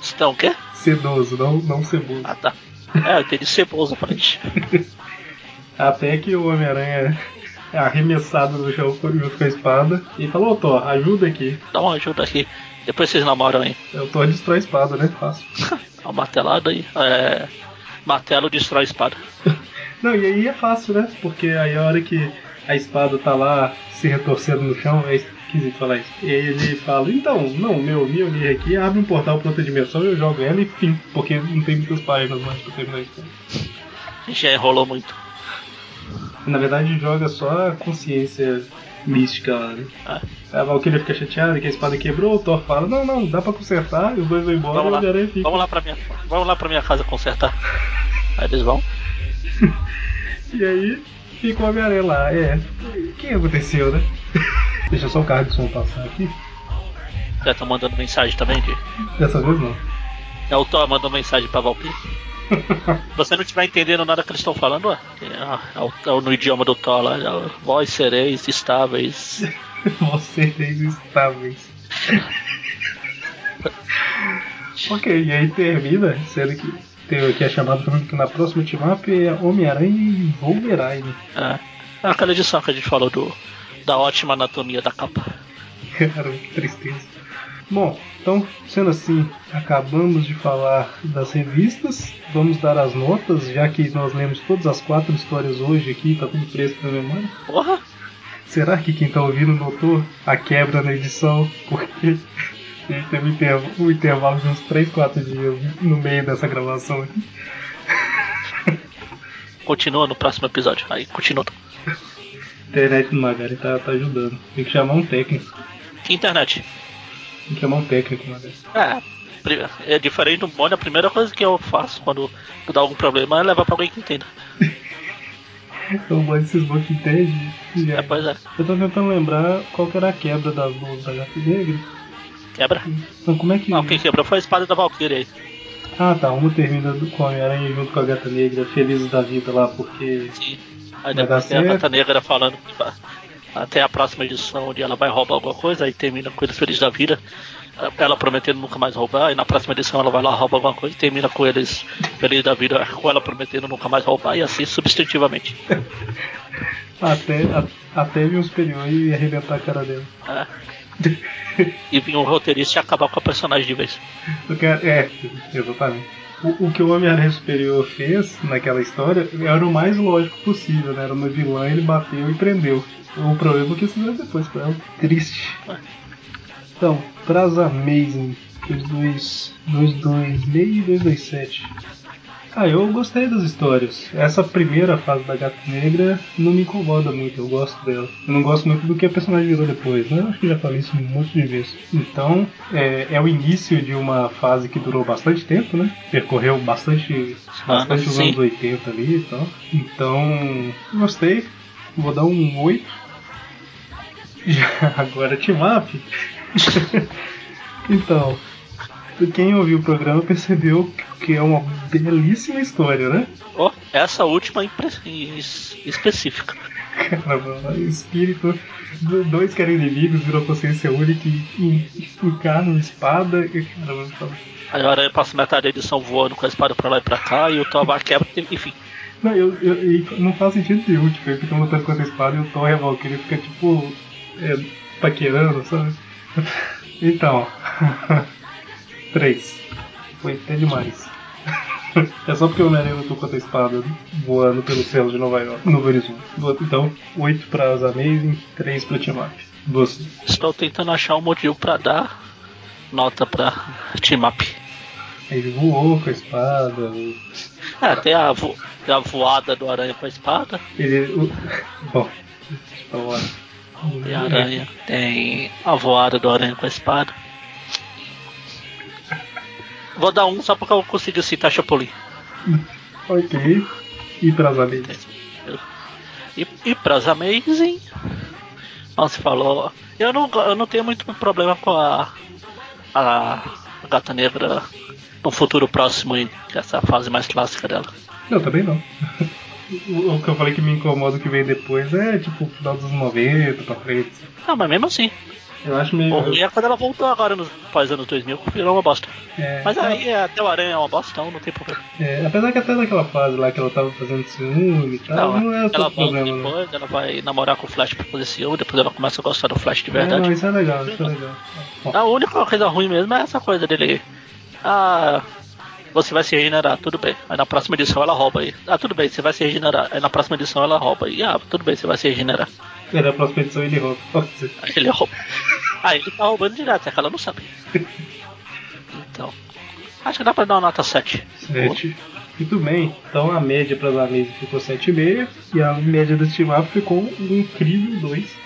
Estão o quê? Sedoso, não, não ceboso. Ah, tá. É, eu entendi ceboso, frente. (laughs) Até que o Homem-Aranha é arremessado no chão junto com a espada e falou: Ô Thor, ajuda aqui. Dá uma ajuda aqui. Depois vocês namoram aí. É, o Thor destrói a espada, né? Fácil. (laughs) uma martelada aí. É... Martelo destrói a espada. (laughs) Não, e aí é fácil, né? Porque aí a hora que a espada tá lá se retorcendo no chão, é esquisito falar isso. E aí ele fala, então, não, meu Mjolnir aqui abre um portal pra outra dimensão, eu jogo ela e fim, porque não tem muitas páginas mais pra terminar isso. Já enrolou muito. Na verdade joga só a consciência mística lá, né? Ah. A Valkyria fica chateada que a espada quebrou, o Thor fala, não, não, dá pra consertar, e os dois vão embora vamos e o fica. Vamos lá pra minha, vamos lá pra minha casa consertar. Aí eles vão. (laughs) e aí fica o Homem-Aranha lá. É. O que aconteceu, né? (laughs) Deixa só o carro de som passar aqui. Já tá mandando mensagem também, de? Dessa vez não. É o Thor mandando mensagem pra Valkyrie. (laughs) Você não estiver entendendo nada que eles estão falando, é, é, é, no idioma do Thor lá, é, vós sereis estáveis. (laughs) vós sereis estáveis. (laughs) ok, e aí termina sendo que tem aqui a chamada falando que na próxima team-up é Homem-Aranha e Wolverine. É. é aquela edição que a gente falou do, da ótima anatomia da capa. Cara, que tristeza. Bom, então, sendo assim, acabamos de falar das revistas. Vamos dar as notas, já que nós lemos todas as quatro histórias hoje aqui, tá tudo fresco na memória. Porra! Será que quem tá ouvindo notou a quebra na edição? Porque e teve um intervalo, de uns 3, 4 dias no meio dessa gravação aqui. Continua no próximo episódio. Aí, continua. A internet do Magari tá, tá ajudando. Tem que chamar um técnico. Que internet? Tem que Magari. É, é diferente do Mônio, a primeira coisa que eu faço quando dá algum problema é levar pra alguém que entenda. o Mônio cismou que entende. É, pois é. Eu tô tentando lembrar qual que era a quebra das luzes da Gato Negra. Quebra? Então como é que. Não, quem quebrou foi a espada da Valkyrie aí. Ah tá, uma termina com a Homem-Aranha junto com a Gata Negra, felizes da vida lá, porque. Sim. Aí depois tem a Gata Negra falando que até a próxima edição onde ela vai roubar alguma coisa, aí termina com eles felizes da vida. Ela prometendo nunca mais roubar, e na próxima edição ela vai lá rouba alguma coisa e termina com eles felizes da vida, com ela prometendo nunca mais roubar, e assim substantivamente. (laughs) até, a, até vir um superior e arrebentar a cara dela. É e vir um roteirista e acabar com a personagem de vez. É, exatamente. O, o que o Homem-Aranha Superior fez naquela história era o mais lógico possível, né? Era uma vilã, ele bateu e prendeu. O problema é que isso veio depois pra ela. Triste. Então, as Amazing, 22, 226 e 227. Ah, eu gostei das histórias. Essa primeira fase da Gata Negra não me incomoda muito, eu gosto dela. Eu não gosto muito do que a personagem virou depois, né? Acho que já falei isso um monte de vezes. Então, é, é o início de uma fase que durou bastante tempo, né? Percorreu bastante, bastante ah, os anos 80 ali e tal. Então, gostei. Vou dar um 8. (laughs) Já, agora Team Up. (laughs) então, quem ouviu o programa percebeu que é uma belíssima história, né? Oh, essa última específica. Caramba, espírito, dois que eram inimigos, virou consciência única e encarnam espada. Caramba, Agora eu passo metade da edição voando com a espada pra lá e pra cá e o Thor quebra, enfim. Não, eu, eu, não faz sentido nenhum, tipo, ele fica lutando contra a espada e o Thor e a Valkyrie fica tipo. É, paquerando, sabe? Então. (laughs) 3. Foi até demais. (laughs) é só porque o Homem-Aranha lutou contra a espada voando pelo céu de Nova York, Novo Horizonte. Então, 8 para as Amazing, 3 para Team Up. Você. Estou tentando achar um motivo para dar nota para Team Up. Ele voou com a espada. É, tem a, vo tem a voada do aranha com a espada. Ele. (laughs) Bom, deixa eu falar. Tem a aranha, tem a voada do aranha com a espada. Vou dar um só porque eu consegui citar Chapolin. ok. E pras Amazing? E, e pras Amazing. Você falou, eu não, eu não tenho muito problema com a, a, Gata Negra no futuro próximo, essa fase mais clássica dela. Não, também não. (laughs) o que eu falei que me incomoda que vem depois é tipo final dos 90 pra frente. Não, mas mesmo assim. Eu acho meio. O é quando ela voltou agora nos pós-anos 2000, virou uma bosta. É, Mas aí é, até o Aranha é uma bosta, então não tem problema. É, apesar que até naquela fase lá que ela tava fazendo ciúme e tal, não, não é ela problema. Depois, ela vai namorar com o Flash pra fazer ciúme, depois ela começa a gostar do Flash de verdade. Não, isso é legal, isso é legal. A única coisa ruim mesmo é essa coisa dele. Ah, você vai se regenerar, tudo bem. Aí na próxima edição ela rouba aí. Ah, tudo bem, você vai se regenerar. Aí na próxima edição ela rouba aí. Ah, tudo bem, você vai se regenerar. Na próxima edição ele rouba. (laughs) Aí ele rouba. Ah, ele tá roubando direto, é que ela não sabe. Então. Acho que dá pra dar uma nota 7. 7. Muito bem. Então a média para a mesa ficou 7,5 e a média do estimado ficou um incrível 2.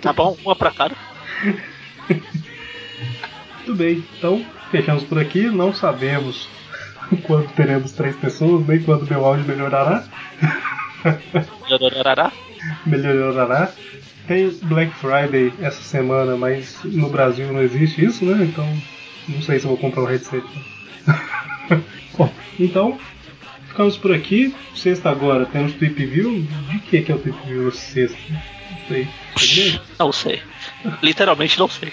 Tá bom, uma pra cada. (laughs) Muito bem. Então fechamos por aqui. Não sabemos (laughs) quando teremos três pessoas, nem quando meu áudio melhorará. Melhorará? (laughs) Melhorará. Tem Black Friday essa semana, mas no Brasil não existe isso, né? Então não sei se eu vou comprar um headset. (laughs) Bom, então ficamos por aqui. Sexta agora temos Tweep View. De que, que é o Tweep View sexta? Não sei. Não sei. Literalmente não sei.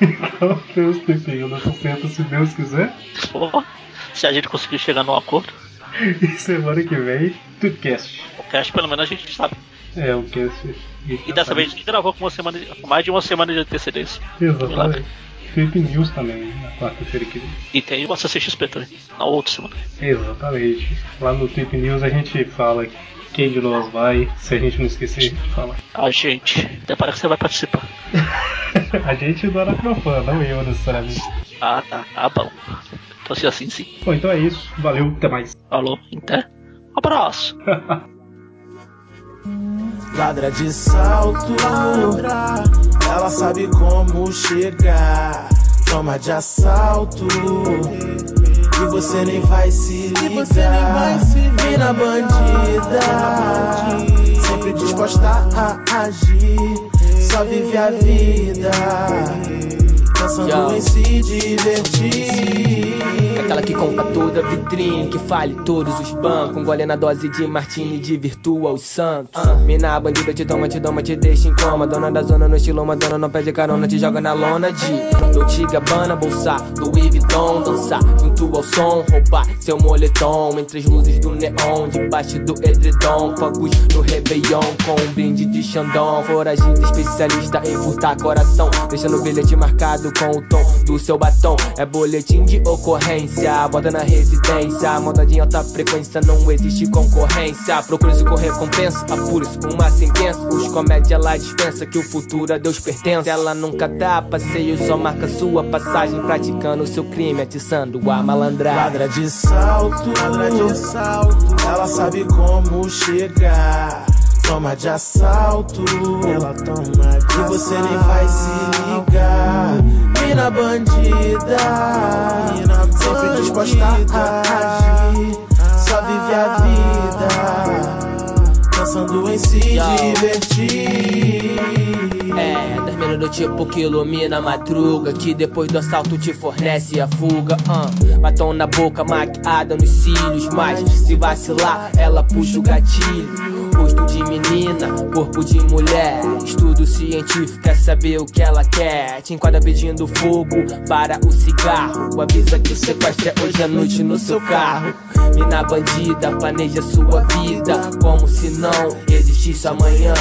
então temos Tweep View nessa sexta, se Deus quiser. Oh, se a gente conseguir chegar num acordo. (laughs) E semana que vem, Tweepcast. O cast pelo menos a gente sabe. É, o cast. E dessa vez a gente gravou com uma semana, mais de uma semana de antecedência. Exatamente. Tweep News também, na quarta-feira que vem. E tem o CCXP também, na outra semana. Exatamente. Lá no Tweep News a gente fala quem de nós vai, se a gente não esquecer de falar. A gente. Até parece que você vai participar. (laughs) a gente do Aracnofã, não eu necessariamente. Ah, tá. Ah, bom. Então se assim sim. Bom, então é isso. Valeu, até mais. Falou, até. Abraço. (laughs) Ladra de salto, ela sabe como chegar. Toma de assalto e você nem vai se ligar. Mina bandida, sempre disposta a agir. Só vive a vida, pensando em se divertir. Aquela que compra toda a vitrine, que fale todos os bancos. Engole na dose de martini, de virtua os santos. Uh. Mina bandida, te toma, te doma, te deixa em coma. Dona da zona no estilo, uma dona não pede carona, te joga na lona de Dolce Gabbana, bolsa, Louis Vuitton, dançar junto ao som, roubar seu moletom entre as luzes do neon, debaixo do edredom, fogos no Réveillon, com um brinde de Xandão, foragida especialista em furtar coração, deixando o bilhete marcado com o tom do seu batom, é boletim de ocorrência bota na residência. Montadinha em alta frequência, não existe concorrência. Procure-se com recompensa, apure-se uma sentença. Os comédia lá dispensa que o futuro a Deus pertence. Ela nunca dá passeio, só marca sua passagem. Praticando seu crime, atiçando a malandragem. Ladra de salto, ladra de salto. Ela sabe como chegar toma de assalto. Ela toma de E você nem vai se ligar. Mina bandida, Mina sempre disposta a agir. Só vive a vida, pensando em se divertir. É, das minas do tipo que ilumina a madruga. Que depois do assalto te fornece a fuga. Uh. Batom na boca, maquiada nos cílios. Mas se vacilar, ela puxa o gatilho. Rosto de menina, corpo de mulher. Estudo científico, quer saber o que ela quer. Te enquadra pedindo fogo para o cigarro. Avisa que o sequestro é hoje à noite no seu carro. Mina bandida, planeja sua vida. Como se não existisse amanhã.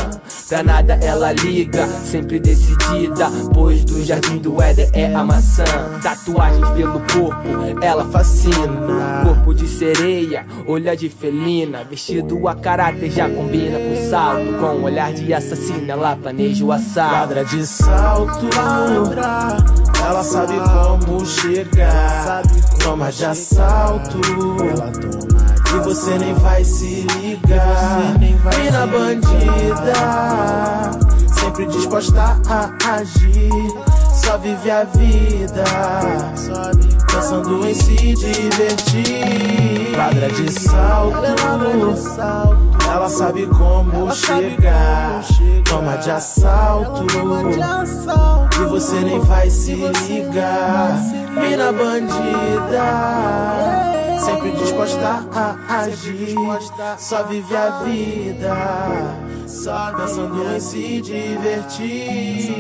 Pra nada ela liga, sempre decidida, pois do jardim do Éden é a maçã. Tatuagens pelo corpo, ela fascina. Corpo de sereia, olhar de felina, vestido a caráter já combina com salto, com olhar de assassina, ela planeja o assalto. Quadra de salto, ela sabe como chegar, toma de assalto. E você nem vai se ligar. Mina bandida, sempre disposta a agir. Só vive a vida, pensando em se divertir. Quadra de salto, ela sabe como chegar. Toma de assalto, e você nem vai se ligar. Mina bandida. Sempre disposta a agir. Só vive a vida, só pensando em se divertir.